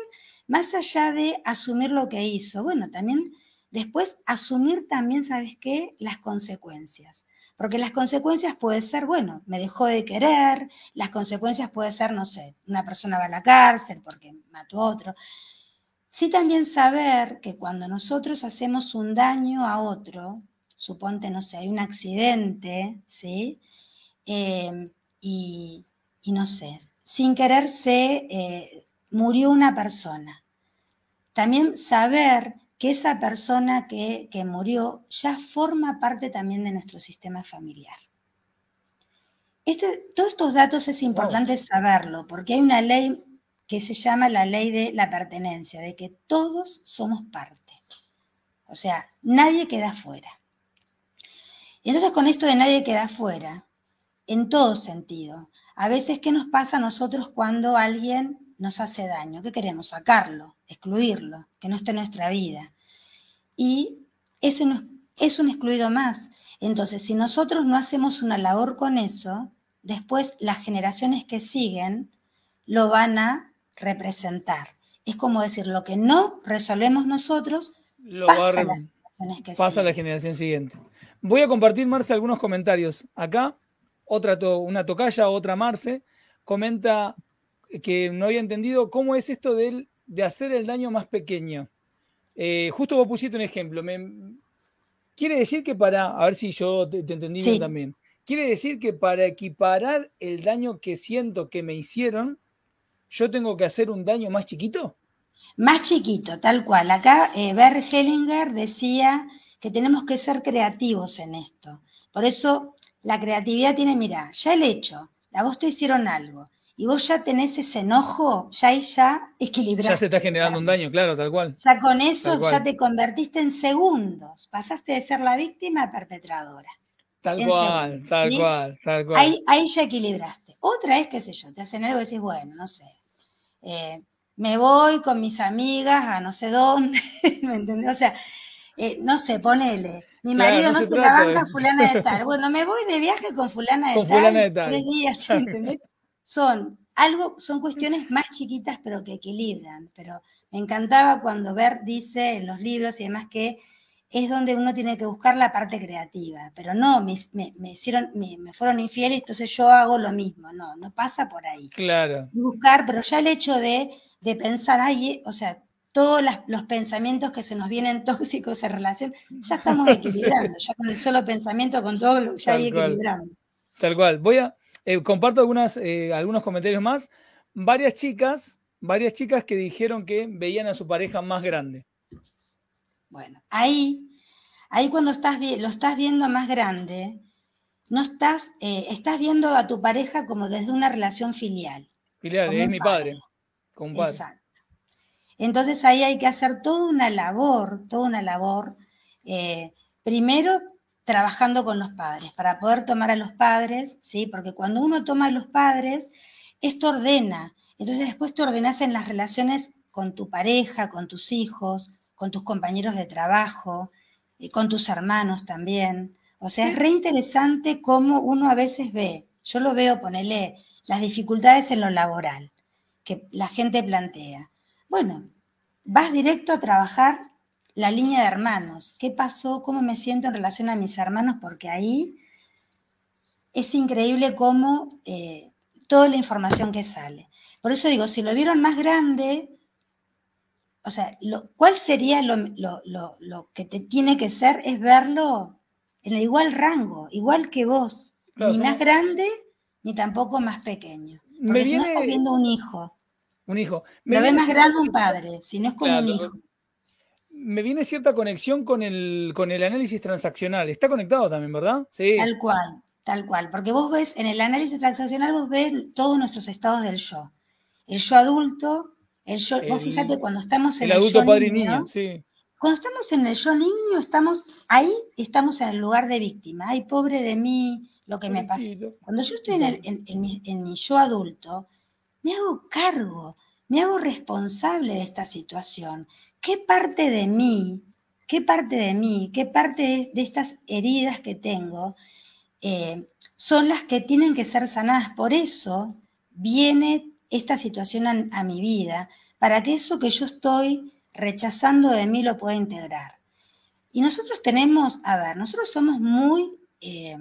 más allá de asumir lo que hizo, bueno, también después asumir también, ¿sabes qué? Las consecuencias. Porque las consecuencias pueden ser, bueno, me dejó de querer, las consecuencias pueden ser, no sé, una persona va a la cárcel porque mató a otro. Sí también saber que cuando nosotros hacemos un daño a otro, suponte, no sé, hay un accidente, ¿sí? Eh, y, y no sé, sin querer se eh, murió una persona. También saber que esa persona que, que murió ya forma parte también de nuestro sistema familiar. Este, todos estos datos es importante saberlo, porque hay una ley que se llama la ley de la pertenencia, de que todos somos parte. O sea, nadie queda fuera. Y entonces con esto de nadie queda fuera, en todo sentido, a veces, ¿qué nos pasa a nosotros cuando alguien nos hace daño? ¿Qué queremos? Sacarlo, excluirlo, que no esté en nuestra vida. Y ese no es, es un excluido más. Entonces, si nosotros no hacemos una labor con eso, después las generaciones que siguen lo van a representar. Es como decir, lo que no resolvemos nosotros, Lo a pasa generaciones que pasa a la generación siguiente. Voy a compartir, Marce, algunos comentarios. Acá, otra to- una tocaya, otra Marce, comenta que no había entendido cómo es esto del- de hacer el daño más pequeño. Eh, justo vos pusiste un ejemplo. Me- quiere decir que para, a ver si yo te, te entendí bien también. Quiere decir que para equiparar el daño que siento que me hicieron, yo tengo que hacer un daño más chiquito. Más chiquito, tal cual. Acá eh, Bert Hellinger decía que tenemos que ser creativos en esto. Por eso la creatividad tiene, mira, ya el hecho, a vos te hicieron algo y vos ya tenés ese enojo, ya ahí ya equilibraste. Ya se está generando un daño, claro, tal cual. Ya con eso ya te convertiste en segundos. Pasaste de ser la víctima a perpetradora. Tal En cual, segundos, tal ¿sí? cual, tal cual. Ahí, ahí ya equilibraste. Otra es, qué sé yo, te hacen algo y decís, bueno, no sé, eh, me voy con mis amigas a no sé dónde, ¿me entendés? O sea, eh, no sé, ponele, mi Claro, marido no se de- fulana de tal. Bueno, me voy de viaje con fulana de Con tal. fulana de tal. Tres días, ¿entendés? Son algo, son cuestiones más chiquitas pero que equilibran. Pero me encantaba cuando Bert dice en los libros y demás que es donde uno tiene que buscar la parte creativa. Pero no, me, me- me hicieron, me, me fueron infieles, entonces yo hago lo mismo. No, no pasa por ahí. Claro, Buscar, pero ya el hecho de, de pensar, ay, o sea, todos las- los pensamientos que se nos vienen tóxicos en relación, ya estamos equilibrando, ya con el solo pensamiento, con todo, lo, ya ahí Tal cual. equilibramos. tal cual. Voy a eh, comparto algunas, eh, algunos comentarios más. Varias chicas, varias chicas que dijeron que veían a su pareja más grande. Bueno, ahí, ahí cuando estás, lo estás viendo más grande, no estás, eh, estás viendo a tu pareja como desde una relación filial. Filial, es mi padre. padre. Exacto. Entonces ahí hay que hacer toda una labor, toda una labor, eh, primero trabajando con los padres, para poder tomar a los padres, ¿sí? Porque cuando uno toma a los padres, esto ordena, entonces después te ordenas en las relaciones con tu pareja, con tus hijos, con tus compañeros de trabajo, y con tus hermanos también. O sea, es re interesante cómo uno a veces ve, yo lo veo, ponele, las dificultades en lo laboral que la gente plantea. Bueno, vas directo a trabajar la línea de hermanos. ¿Qué pasó? ¿Cómo me siento en relación a mis hermanos? Porque ahí es increíble cómo eh, toda la información que sale. Por eso digo, si lo vieron más grande, o sea, lo, ¿cuál sería lo, lo, que te tiene que ser? Es verlo en el igual rango, igual que vos, ni más grande ni tampoco más pequeño. Porque si no estás viendo un hijo. Un hijo. lo ve más grande un padre, si no es como un hijo. Me viene cierta conexión con el, con el análisis transaccional. Está conectado también, ¿verdad? Sí. Tal cual, tal cual. Porque vos ves, en el análisis transaccional vos ves todos nuestros estados del yo. El yo adulto, el yo, vos fíjate cuando estamos en el, el adulto padre niño, sí. Cuando estamos en el yo niño, estamos ahí, estamos en el lugar de víctima. Ay, pobre de mí, lo que me pasó. Cuando yo estoy en, mi, yo adulto, me hago cargo, me hago responsable de esta situación. ¿Qué parte de mí, qué parte de mí, qué parte de, estas heridas que tengo eh, son las que tienen que ser sanadas? Por eso viene esta situación a, mi vida, para que eso que yo estoy rechazando de mí lo pueda integrar. Y nosotros tenemos, a ver, nosotros somos muy eh,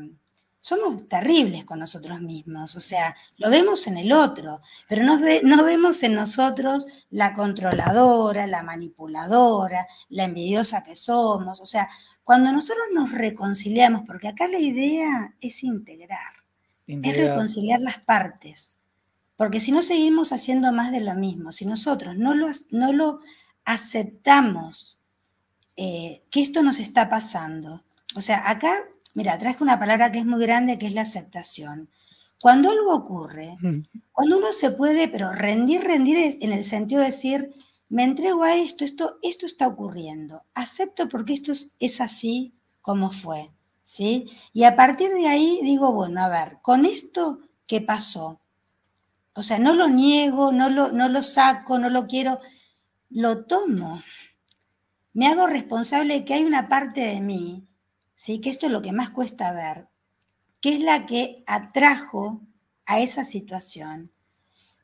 somos terribles con nosotros mismos, o sea, lo vemos en el otro, pero no, no, vemos en nosotros la controladora, la manipuladora, la envidiosa que somos, o sea, cuando nosotros nos reconciliamos, porque acá la idea es integrar, es reconciliar las partes, porque si no seguimos haciendo más de lo mismo, si nosotros no lo, no lo aceptamos, eh, que esto nos está pasando, o sea, acá Mira, traje una palabra que es muy grande, que es la aceptación. Cuando algo ocurre, cuando uno se puede, pero rendir, rendir en el sentido de decir, me entrego a esto, esto, esto está ocurriendo, acepto porque esto es, así como fue, ¿sí? Y a partir de ahí digo, bueno, a ver, con esto, ¿qué pasó? O sea, no lo niego, no lo, no lo saco, no lo quiero, lo tomo. Me hago responsable de que hay una parte de mí ¿sí? que esto es lo que más cuesta ver, que es la que atrajo a esa situación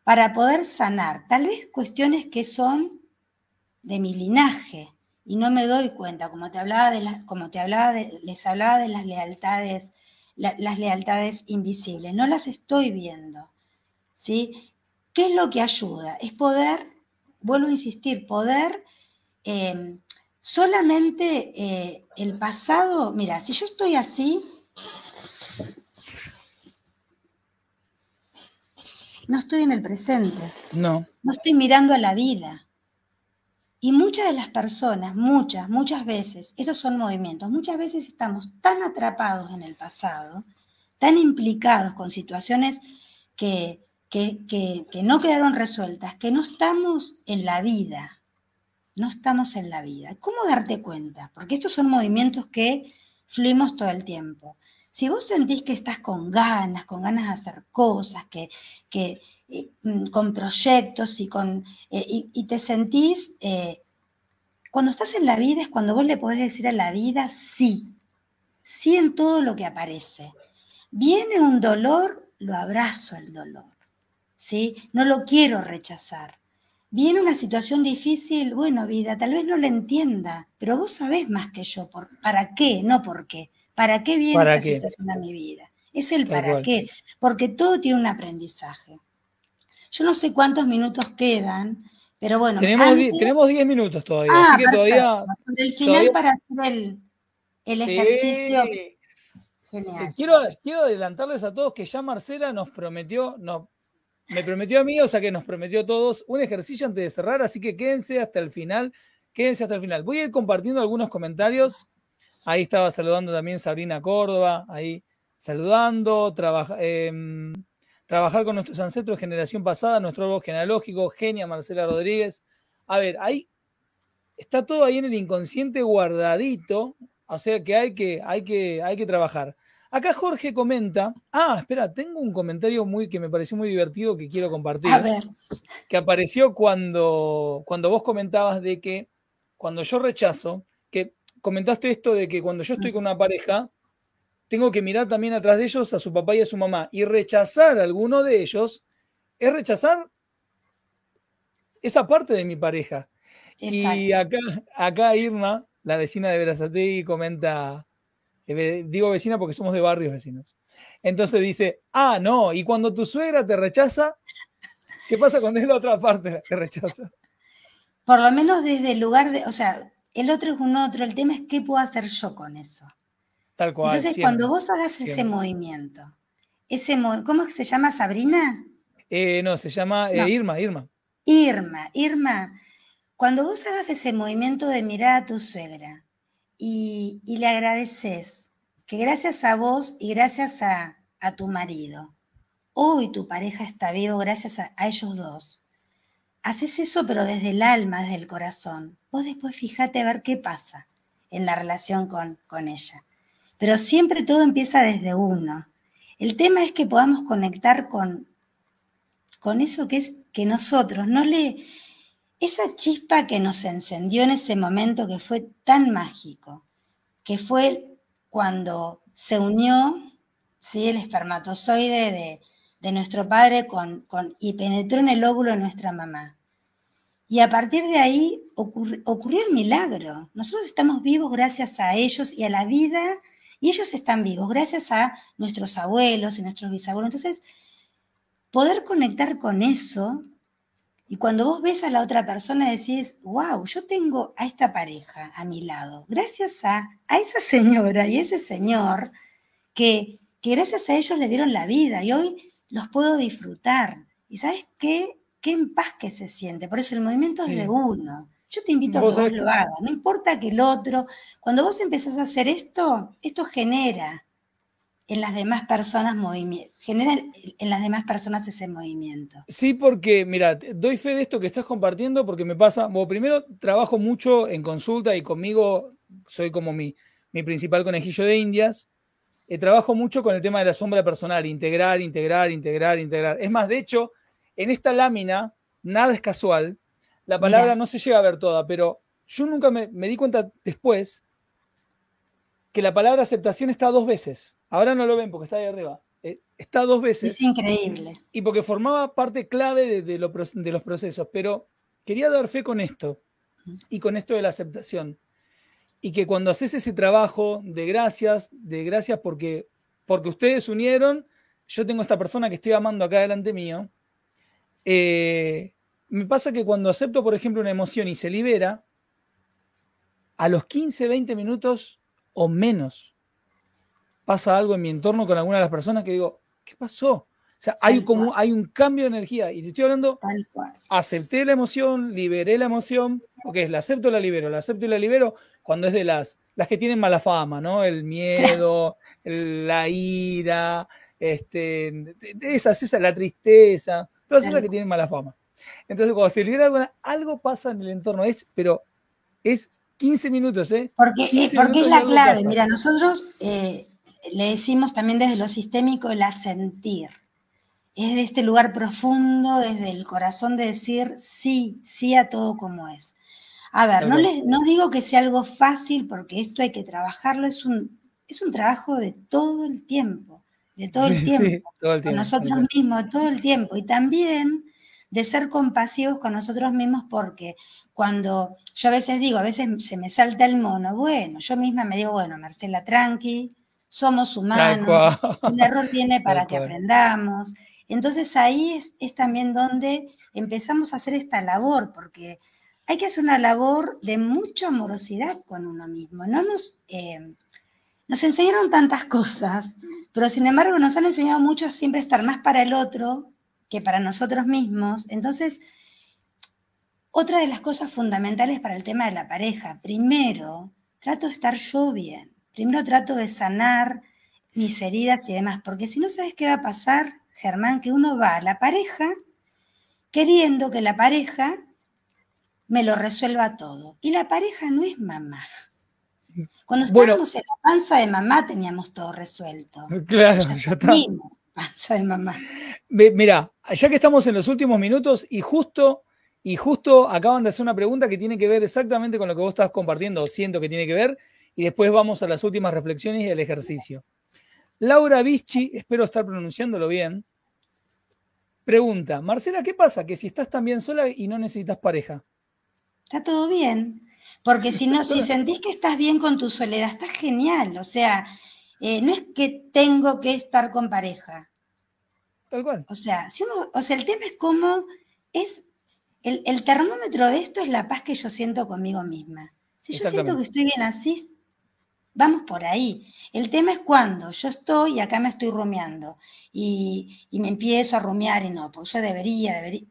para poder sanar tal vez cuestiones que son de mi linaje y no me doy cuenta, como te hablaba de las, como te hablaba les hablaba de las lealtades, las lealtades invisibles, no las estoy viendo, ¿sí? ¿Qué es lo que ayuda? Es poder, vuelvo a insistir, poder eh, solamente eh, el pasado, mira, si yo estoy así, no estoy en el presente. No. No estoy mirando a la vida. Y muchas de las personas, muchas, muchas veces, esos son movimientos, muchas veces estamos tan atrapados en el pasado, tan implicados con situaciones que, que, que no quedaron resueltas, que no estamos en la vida no estamos en la vida. ¿Cómo darte cuenta? Porque estos son movimientos que fluimos todo el tiempo. Si vos sentís que estás con ganas, con ganas de hacer cosas, que, que eh, mm, con proyectos y, con, eh, y, te sentís, eh, cuando estás en la vida es cuando vos le podés decir a la vida sí, sí en todo lo que aparece. Viene un dolor, lo abrazo el dolor, ¿sí? No lo quiero rechazar viene una situación difícil, bueno, vida, tal vez no la entienda, pero vos sabés más que yo, por, ¿para qué? No por qué. ¿Para qué viene esta situación a mi vida? Es el para qué, porque todo tiene un aprendizaje. Yo no sé cuántos minutos quedan, pero bueno. Tenemos 10 minutos todavía, ah, así que todavía. el final para hacer el, ejercicio. Genial. Quiero, quiero adelantarles a todos que ya Marcela nos prometió, me prometió a mí, o sea que nos prometió a todos un ejercicio antes de cerrar, así que quédense hasta el final, quédense hasta el final. Voy a ir compartiendo algunos comentarios. Ahí estaba saludando también Sabrina Córdoba, ahí saludando, em, trabajar con nuestros ancestros de generación pasada, nuestro árbol genealógico, genia Marcela Rodríguez. a ver, ahí está todo ahí en el inconsciente guardadito, o sea que hay que, hay que, hay que trabajar. Acá Jorge comenta, ah, espera, tengo un comentario muy que me pareció muy divertido que quiero compartir. A ver. Que apareció cuando, cuando vos comentabas de que cuando yo rechazo, que comentaste esto de que cuando yo estoy con una pareja, tengo que mirar también atrás de ellos a su papá y a su mamá. Y rechazar a alguno de ellos es rechazar esa parte de mi pareja. Y acá, acá Irma, la vecina de Verazategui, comenta, digo vecina porque somos de barrios vecinos. Entonces dice, ah, no, y cuando tu suegra te rechaza, ¿qué pasa cuando es la otra parte que rechaza? Por lo menos desde el lugar de, o sea, el otro es un otro, el tema es qué puedo hacer yo con eso. Tal cual. Entonces, cuando vos hagas ese movimiento, ese ¿cómo es que se llama Sabrina? Eh, no, se llama eh, Irma, Irma. Irma, Irma, cuando vos hagas ese movimiento de mirar a tu suegra y, le agradeces que gracias a vos y gracias a, tu marido, hoy tu pareja está vivo gracias a, ellos dos. Haces eso pero desde el alma, desde el corazón. Vos después fíjate a ver qué pasa en la relación con, con ella. Pero siempre todo empieza desde uno. El tema es que podamos conectar con, con eso que es que nosotros no le, esa chispa que nos encendió en ese momento que fue tan mágico, que fue cuando se unió ¿sí? el espermatozoide de, nuestro padre con, y penetró en el óvulo de nuestra mamá. Y a partir de ahí ocurrió el milagro. Nosotros estamos vivos gracias a ellos y a la vida, y ellos están vivos gracias a nuestros abuelos y nuestros bisabuelos. Entonces, poder conectar con eso y cuando vos ves a la otra persona decís, wow, yo tengo a esta pareja a mi lado, gracias a, a esa señora y ese señor que, que gracias a ellos le dieron la vida y hoy los puedo disfrutar. ¿Y sabes qué? Qué en paz que se siente. Por eso el movimiento es de uno. Yo te invito a que vos lo hagas. No importa que el otro, cuando vos empezás a hacer esto, esto genera en las demás personas movimiento, genera en las demás personas ese movimiento. Sí, porque, mira, doy fe de esto que estás compartiendo porque me pasa, bueno, primero trabajo mucho en consulta y conmigo soy como mi, mi principal conejillo de indias. Eh, trabajo mucho con el tema de la sombra personal, integrar, integrar, integrar, integrar. Es más, de hecho, en esta lámina, nada es casual, la palabra no se llega a ver toda, pero yo nunca me, me di cuenta después que la palabra aceptación está dos veces. Ahora no lo ven porque está ahí arriba. Eh, está dos veces. Es increíble. Y porque formaba parte clave de, los procesos. Pero quería dar fe con esto y con esto de la aceptación. Y que cuando haces ese trabajo de gracias, de gracias porque, porque ustedes unieron, yo tengo esta persona que estoy amando acá delante mío. Eh, me pasa que cuando acepto, por ejemplo, una emoción y se libera, a los 15, 20 minutos o menos, pasa algo en mi entorno con alguna de las personas que digo, ¿qué pasó? O sea, hay, como, hay un cambio de energía. Y te estoy hablando, acepté la emoción, liberé la emoción, ok, la acepto, la libero, la acepto y la libero cuando es de las, las que tienen mala fama, ¿no? El miedo, la ira, este, esas, esas, la tristeza, todas esas que tienen mala fama. Entonces, cuando se libera algo, algo pasa en el entorno, es, pero es 15 minutos, ¿eh? Porque, porque es la clave. Mira, nosotros eh, le decimos también desde lo sistémico el asentir. Es de este lugar profundo, desde el corazón de decir sí, sí a todo como es. A ver, no, les, no digo que sea algo fácil porque esto hay que trabajarlo, es un, es un trabajo de todo el tiempo, de todo el tiempo, con nosotros mismos, todo el tiempo. Y también de ser compasivos con nosotros mismos porque cuando yo a veces digo, a veces se me salta el mono, bueno, yo misma me digo, bueno, Marcela, tranqui, somos humanos, el error viene para que aprendamos. Entonces ahí es, también donde empezamos a hacer esta labor, porque hay que hacer una labor de mucha amorosidad con uno mismo. No nos, eh, nos enseñaron tantas cosas, pero sin embargo nos han enseñado mucho a siempre estar más para el otro que para nosotros mismos. Entonces, otra de las cosas fundamentales para el tema de la pareja, primero, trato de estar yo bien. Primero trato de sanar mis heridas y demás, porque si no sabes qué va a pasar, Germán, que uno va a la pareja queriendo que la pareja me lo resuelva todo. Y la pareja no es mamá. Cuando estábamos en la panza de mamá teníamos todo resuelto. Claro, ya, está. Panza de mamá. Mira, ya que estamos en los últimos minutos y justo, y justo acaban de hacer una pregunta que tiene que ver exactamente con lo que vos estás compartiendo, o siento que tiene que ver, y después vamos a las últimas reflexiones y el ejercicio. Laura Vicci, espero estar pronunciándolo bien, pregunta, Marcela, ¿qué pasa? Que si estás también sola y no necesitas pareja. Está todo bien. Porque si no, si sentís que estás bien con tu soledad, estás genial. O sea, eh, no es que tengo que estar con pareja. Tal cual. O sea, si uno, o sea, el tema es cómo es el, el, termómetro de esto es la paz que yo siento conmigo misma. Si yo siento que estoy bien así, vamos por ahí. El tema es cuando yo estoy y acá me estoy rumiando y, y me empiezo a rumiar y no, porque yo debería, debería.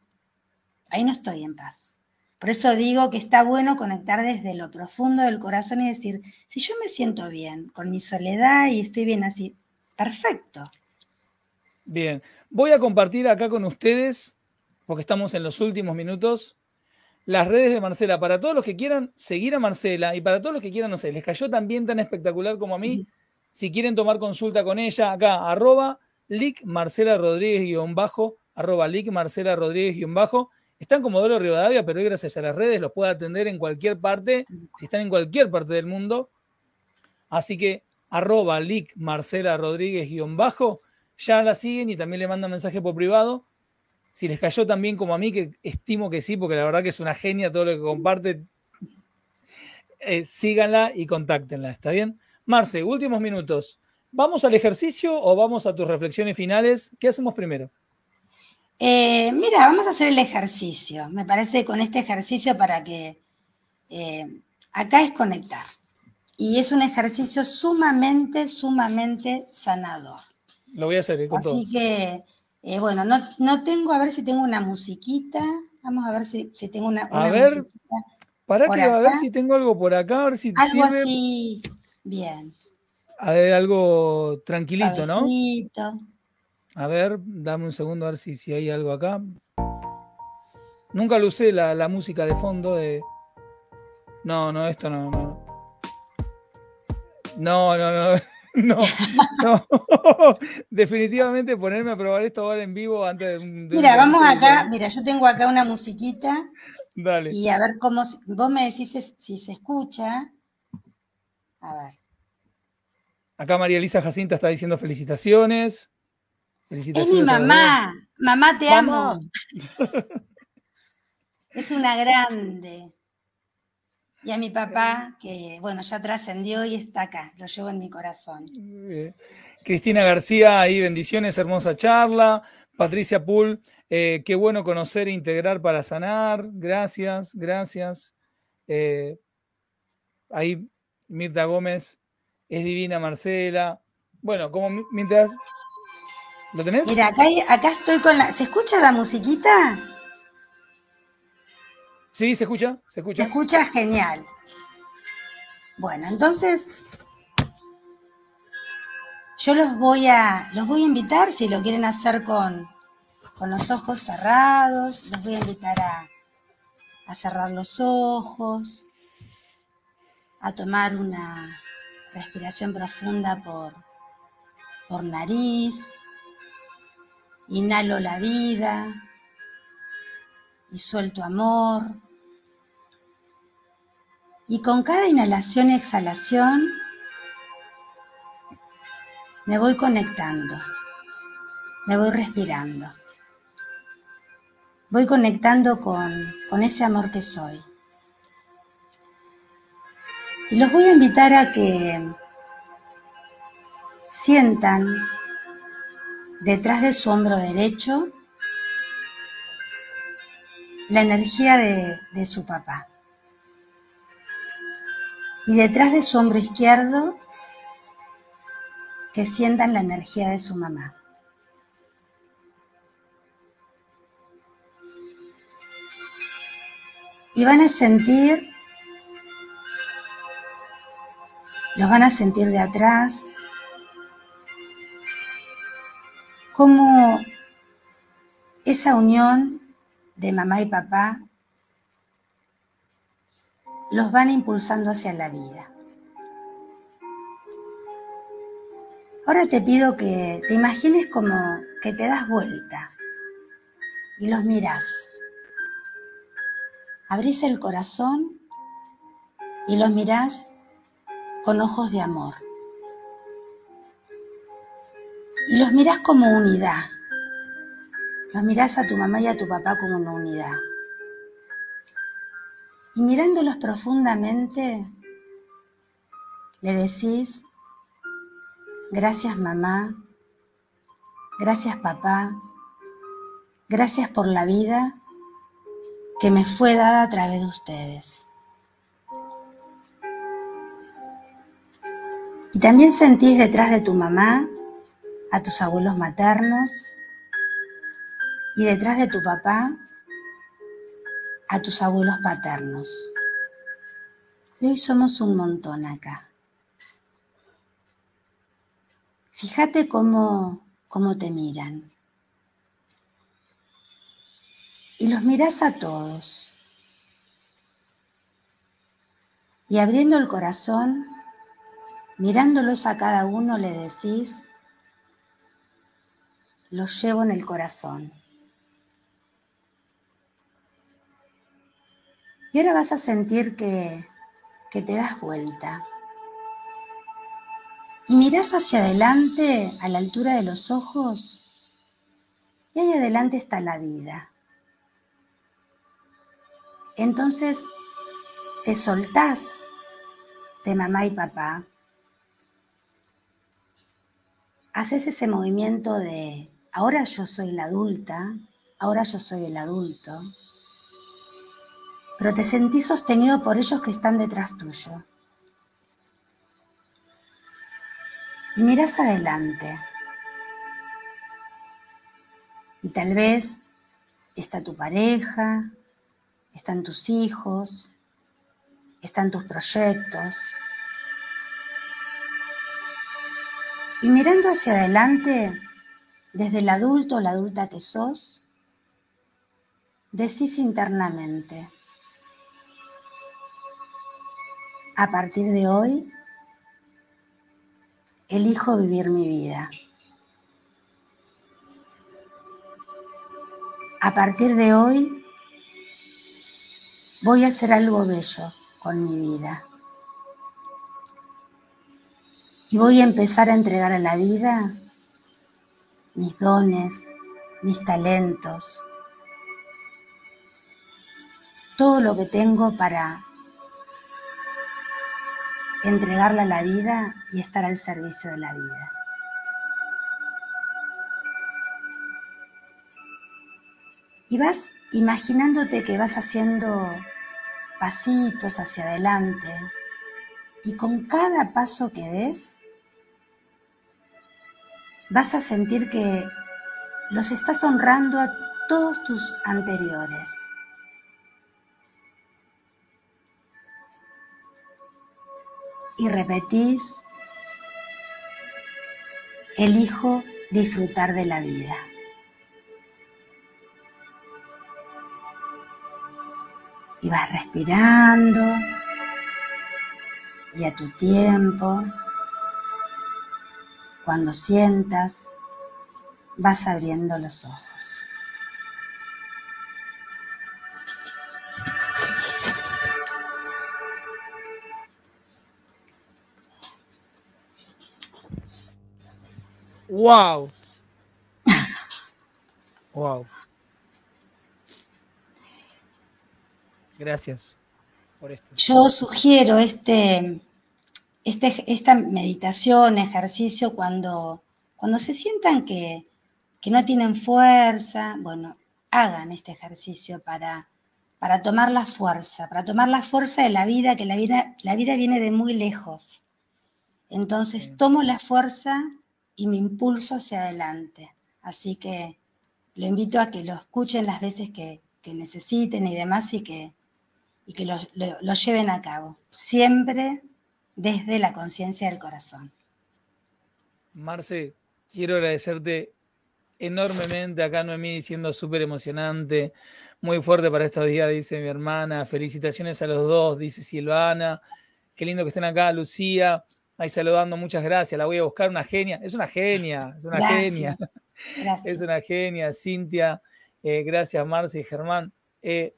Ahí no estoy en paz. Por eso digo que está bueno conectar desde lo profundo del corazón y decir, si yo me siento bien con mi soledad y estoy bien así, perfecto. Bien, voy a compartir acá con ustedes, porque estamos en los últimos minutos, las redes de Marcela. Para todos los que quieran seguir a Marcela y para todos los que quieran, no sé, les cayó también tan espectacular como a mí, si quieren tomar consulta con ella, acá, arroba, lic Marcela Rodríguez bajo, arroba lic Marcela Rodríguez bajo están como Comodoro Rivadavia, pero hoy gracias a las redes los puede atender en cualquier parte, si están en cualquier parte del mundo. Así que arroba lic Marcela Rodríguez guion bajo, ya la siguen y también le mandan mensaje por privado. Si les cayó también como a mí, que estimo que sí, porque la verdad que es una genia todo lo que comparte, eh, síganla y contáctenla, ¿está bien? Marce, últimos minutos. ¿Vamos al ejercicio o vamos a tus reflexiones finales? ¿Qué hacemos primero? Eh, mira, vamos a hacer el ejercicio. Me parece con este ejercicio para que eh, acá es conectar. Y es un ejercicio sumamente, sumamente sanador. Lo voy a hacer. ¿eh? con Así que, bueno, no, tengo, a ver si tengo una musiquita. Vamos a ver si, tengo una, a ver, Para que a ver si tengo algo por acá, a ver si Algo así, bien. A ver, algo tranquilito, ¿no? A ver, dame un segundo a ver si, si hay algo acá. Nunca lo usé la, música de fondo de. No, no, esto no, no. No, no, no. No, no. Definitivamente ponerme a probar esto ahora en vivo antes de. mira, vamos acá. Mira, yo tengo acá una musiquita. Dale. Y a ver cómo. Vos me decís si se escucha. A ver. Acá María Elisa Jacinta está diciendo felicitaciones. Es mi mamá. Mamá, te amo. es una grande. Y a mi papá, que bueno, ya trascendió y está acá, lo llevo en mi corazón. Cristina García, ahí bendiciones, hermosa charla. Patricia Pool, eh, qué bueno conocer e integrar para sanar. Gracias, gracias. Eh, ahí Mirta Gómez, es divina Marcela. Bueno, como mientras ¿Lo tenés? Mira, acá, acá estoy con la. ¿Se escucha la musiquita? Sí, se escucha, se escucha. Se escucha genial. Bueno, entonces yo los voy a los voy a invitar si lo quieren hacer con, con los ojos cerrados, los voy a invitar a, a cerrar los ojos, a tomar una respiración profunda por, por nariz. Inhalo la vida y suelto amor. Y con cada inhalación y exhalación me voy conectando, me voy respirando. Voy conectando con, con ese amor que soy. Y los voy a invitar a que sientan detrás de su hombro derecho la energía de, su papá. Y detrás de su hombro izquierdo que sientan la energía de su mamá. Y van a sentir, los van a sentir de atrás, cómo esa unión de mamá y papá los van impulsando hacia la vida. Ahora te pido que te imagines como que te das vuelta y los mirás. Abrís el corazón y los mirás con ojos de amor. Y los mirás como unidad. Los mirás a tu mamá y a tu papá como una unidad. Y mirándolos profundamente, le decís, gracias mamá, gracias papá, gracias por la vida que me fue dada a través de ustedes. Y también sentís detrás de tu mamá a tus abuelos maternos y detrás de tu papá a tus abuelos paternos. Y hoy somos un montón acá. Fíjate cómo, cómo te miran. Y los miras a todos. Y abriendo el corazón, mirándolos a cada uno, le decís, los llevo en el corazón. Y ahora vas a sentir que, que te das vuelta. Y miras hacia adelante, a la altura de los ojos, y ahí adelante está la vida. Entonces te soltás de mamá y papá. Haces ese movimiento de ahora yo soy la adulta, ahora yo soy el adulto pero te sentís sostenido por ellos que están detrás tuyo. Y miras adelante. Y tal vez está tu pareja, están tus hijos, están tus proyectos. Y mirando hacia adelante, desde el adulto o la adulta que sos, decís internamente, a partir de hoy, elijo vivir mi vida. A partir de hoy, voy a hacer algo bello con mi vida. Y voy a empezar a entregar a la vida mis dones, mis talentos, todo lo que tengo para entregarla a la vida y estar al servicio de la vida. Y vas imaginándote que vas haciendo pasitos hacia adelante y con cada paso que des vas a sentir que los estás honrando a todos tus anteriores. Y repetís, elijo disfrutar de la vida. Y vas respirando y a tu tiempo, cuando sientas, vas abriendo los ojos. ¡Wow! ¡Wow! Gracias por esto. Yo sugiero este, este, esta meditación, ejercicio, cuando, cuando se sientan que, que no tienen fuerza, bueno, hagan este ejercicio para, para tomar la fuerza, para tomar la fuerza de la vida, que la vida, la vida viene de muy lejos. Entonces tomo la fuerza y me impulso hacia adelante. Así que lo invito a que lo escuchen las veces que, necesiten y demás y que, y que lo, lo lleven a cabo. Siempre desde la conciencia del corazón. Marce, quiero agradecerte enormemente. Acá Noemí diciendo súper emocionante, muy fuerte para estos días, dice mi hermana. Felicitaciones a los dos, dice Silvana. Qué lindo que estén acá, Lucía. Ahí saludando, muchas gracias. La voy a buscar, una genia. Es una genia, es una genia. Es una genia, Cintia. Eh, gracias, Marcia y Germán. Eh,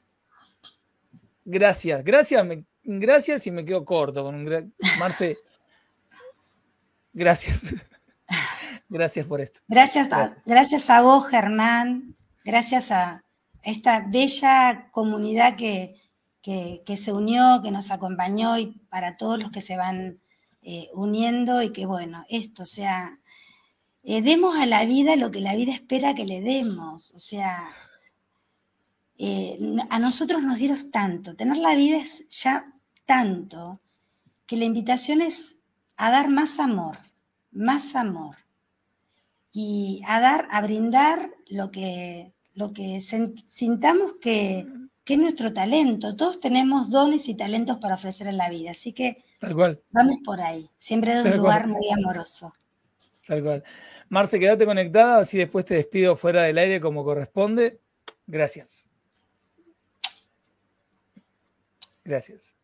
gracias, gracias, gracias y me quedo corto con un Marce. Gracias. Gracias por esto. Gracias, A, gracias a vos, Germán. Gracias a esta bella comunidad que, que, se unió, que nos acompañó y para todos los que se van eh, uniendo y que, bueno, esto sea, eh, demos a la vida lo que la vida espera que le demos. O sea, eh, a nosotros nos dieron tanto. Tener la vida es ya tanto que la invitación es a dar más amor, más amor y a dar, a brindar lo que, lo que sintamos que, que, es nuestro talento. Todos tenemos dones y talentos para ofrecer en la vida, así que Tal cual. vamos por ahí, siempre de un lugar muy amoroso. Tal cual. Marce, quédate conectada, así después te despido fuera del aire como corresponde. Gracias. Gracias.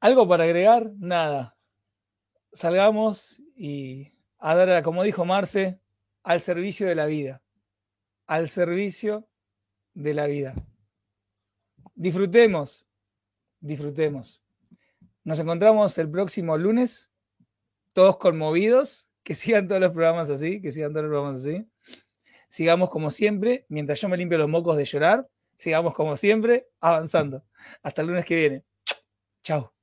¿Algo para agregar? Nada salgamos y a dar, como dijo Marce, al servicio de la vida. Al servicio de la vida. Disfrutemos, disfrutemos. Nos encontramos el próximo lunes, todos conmovidos, que sigan todos los programas así, que sigan todos los programas así. Sigamos como siempre, mientras yo me limpio los mocos de llorar, sigamos como siempre, avanzando. Hasta el lunes que viene. Chao.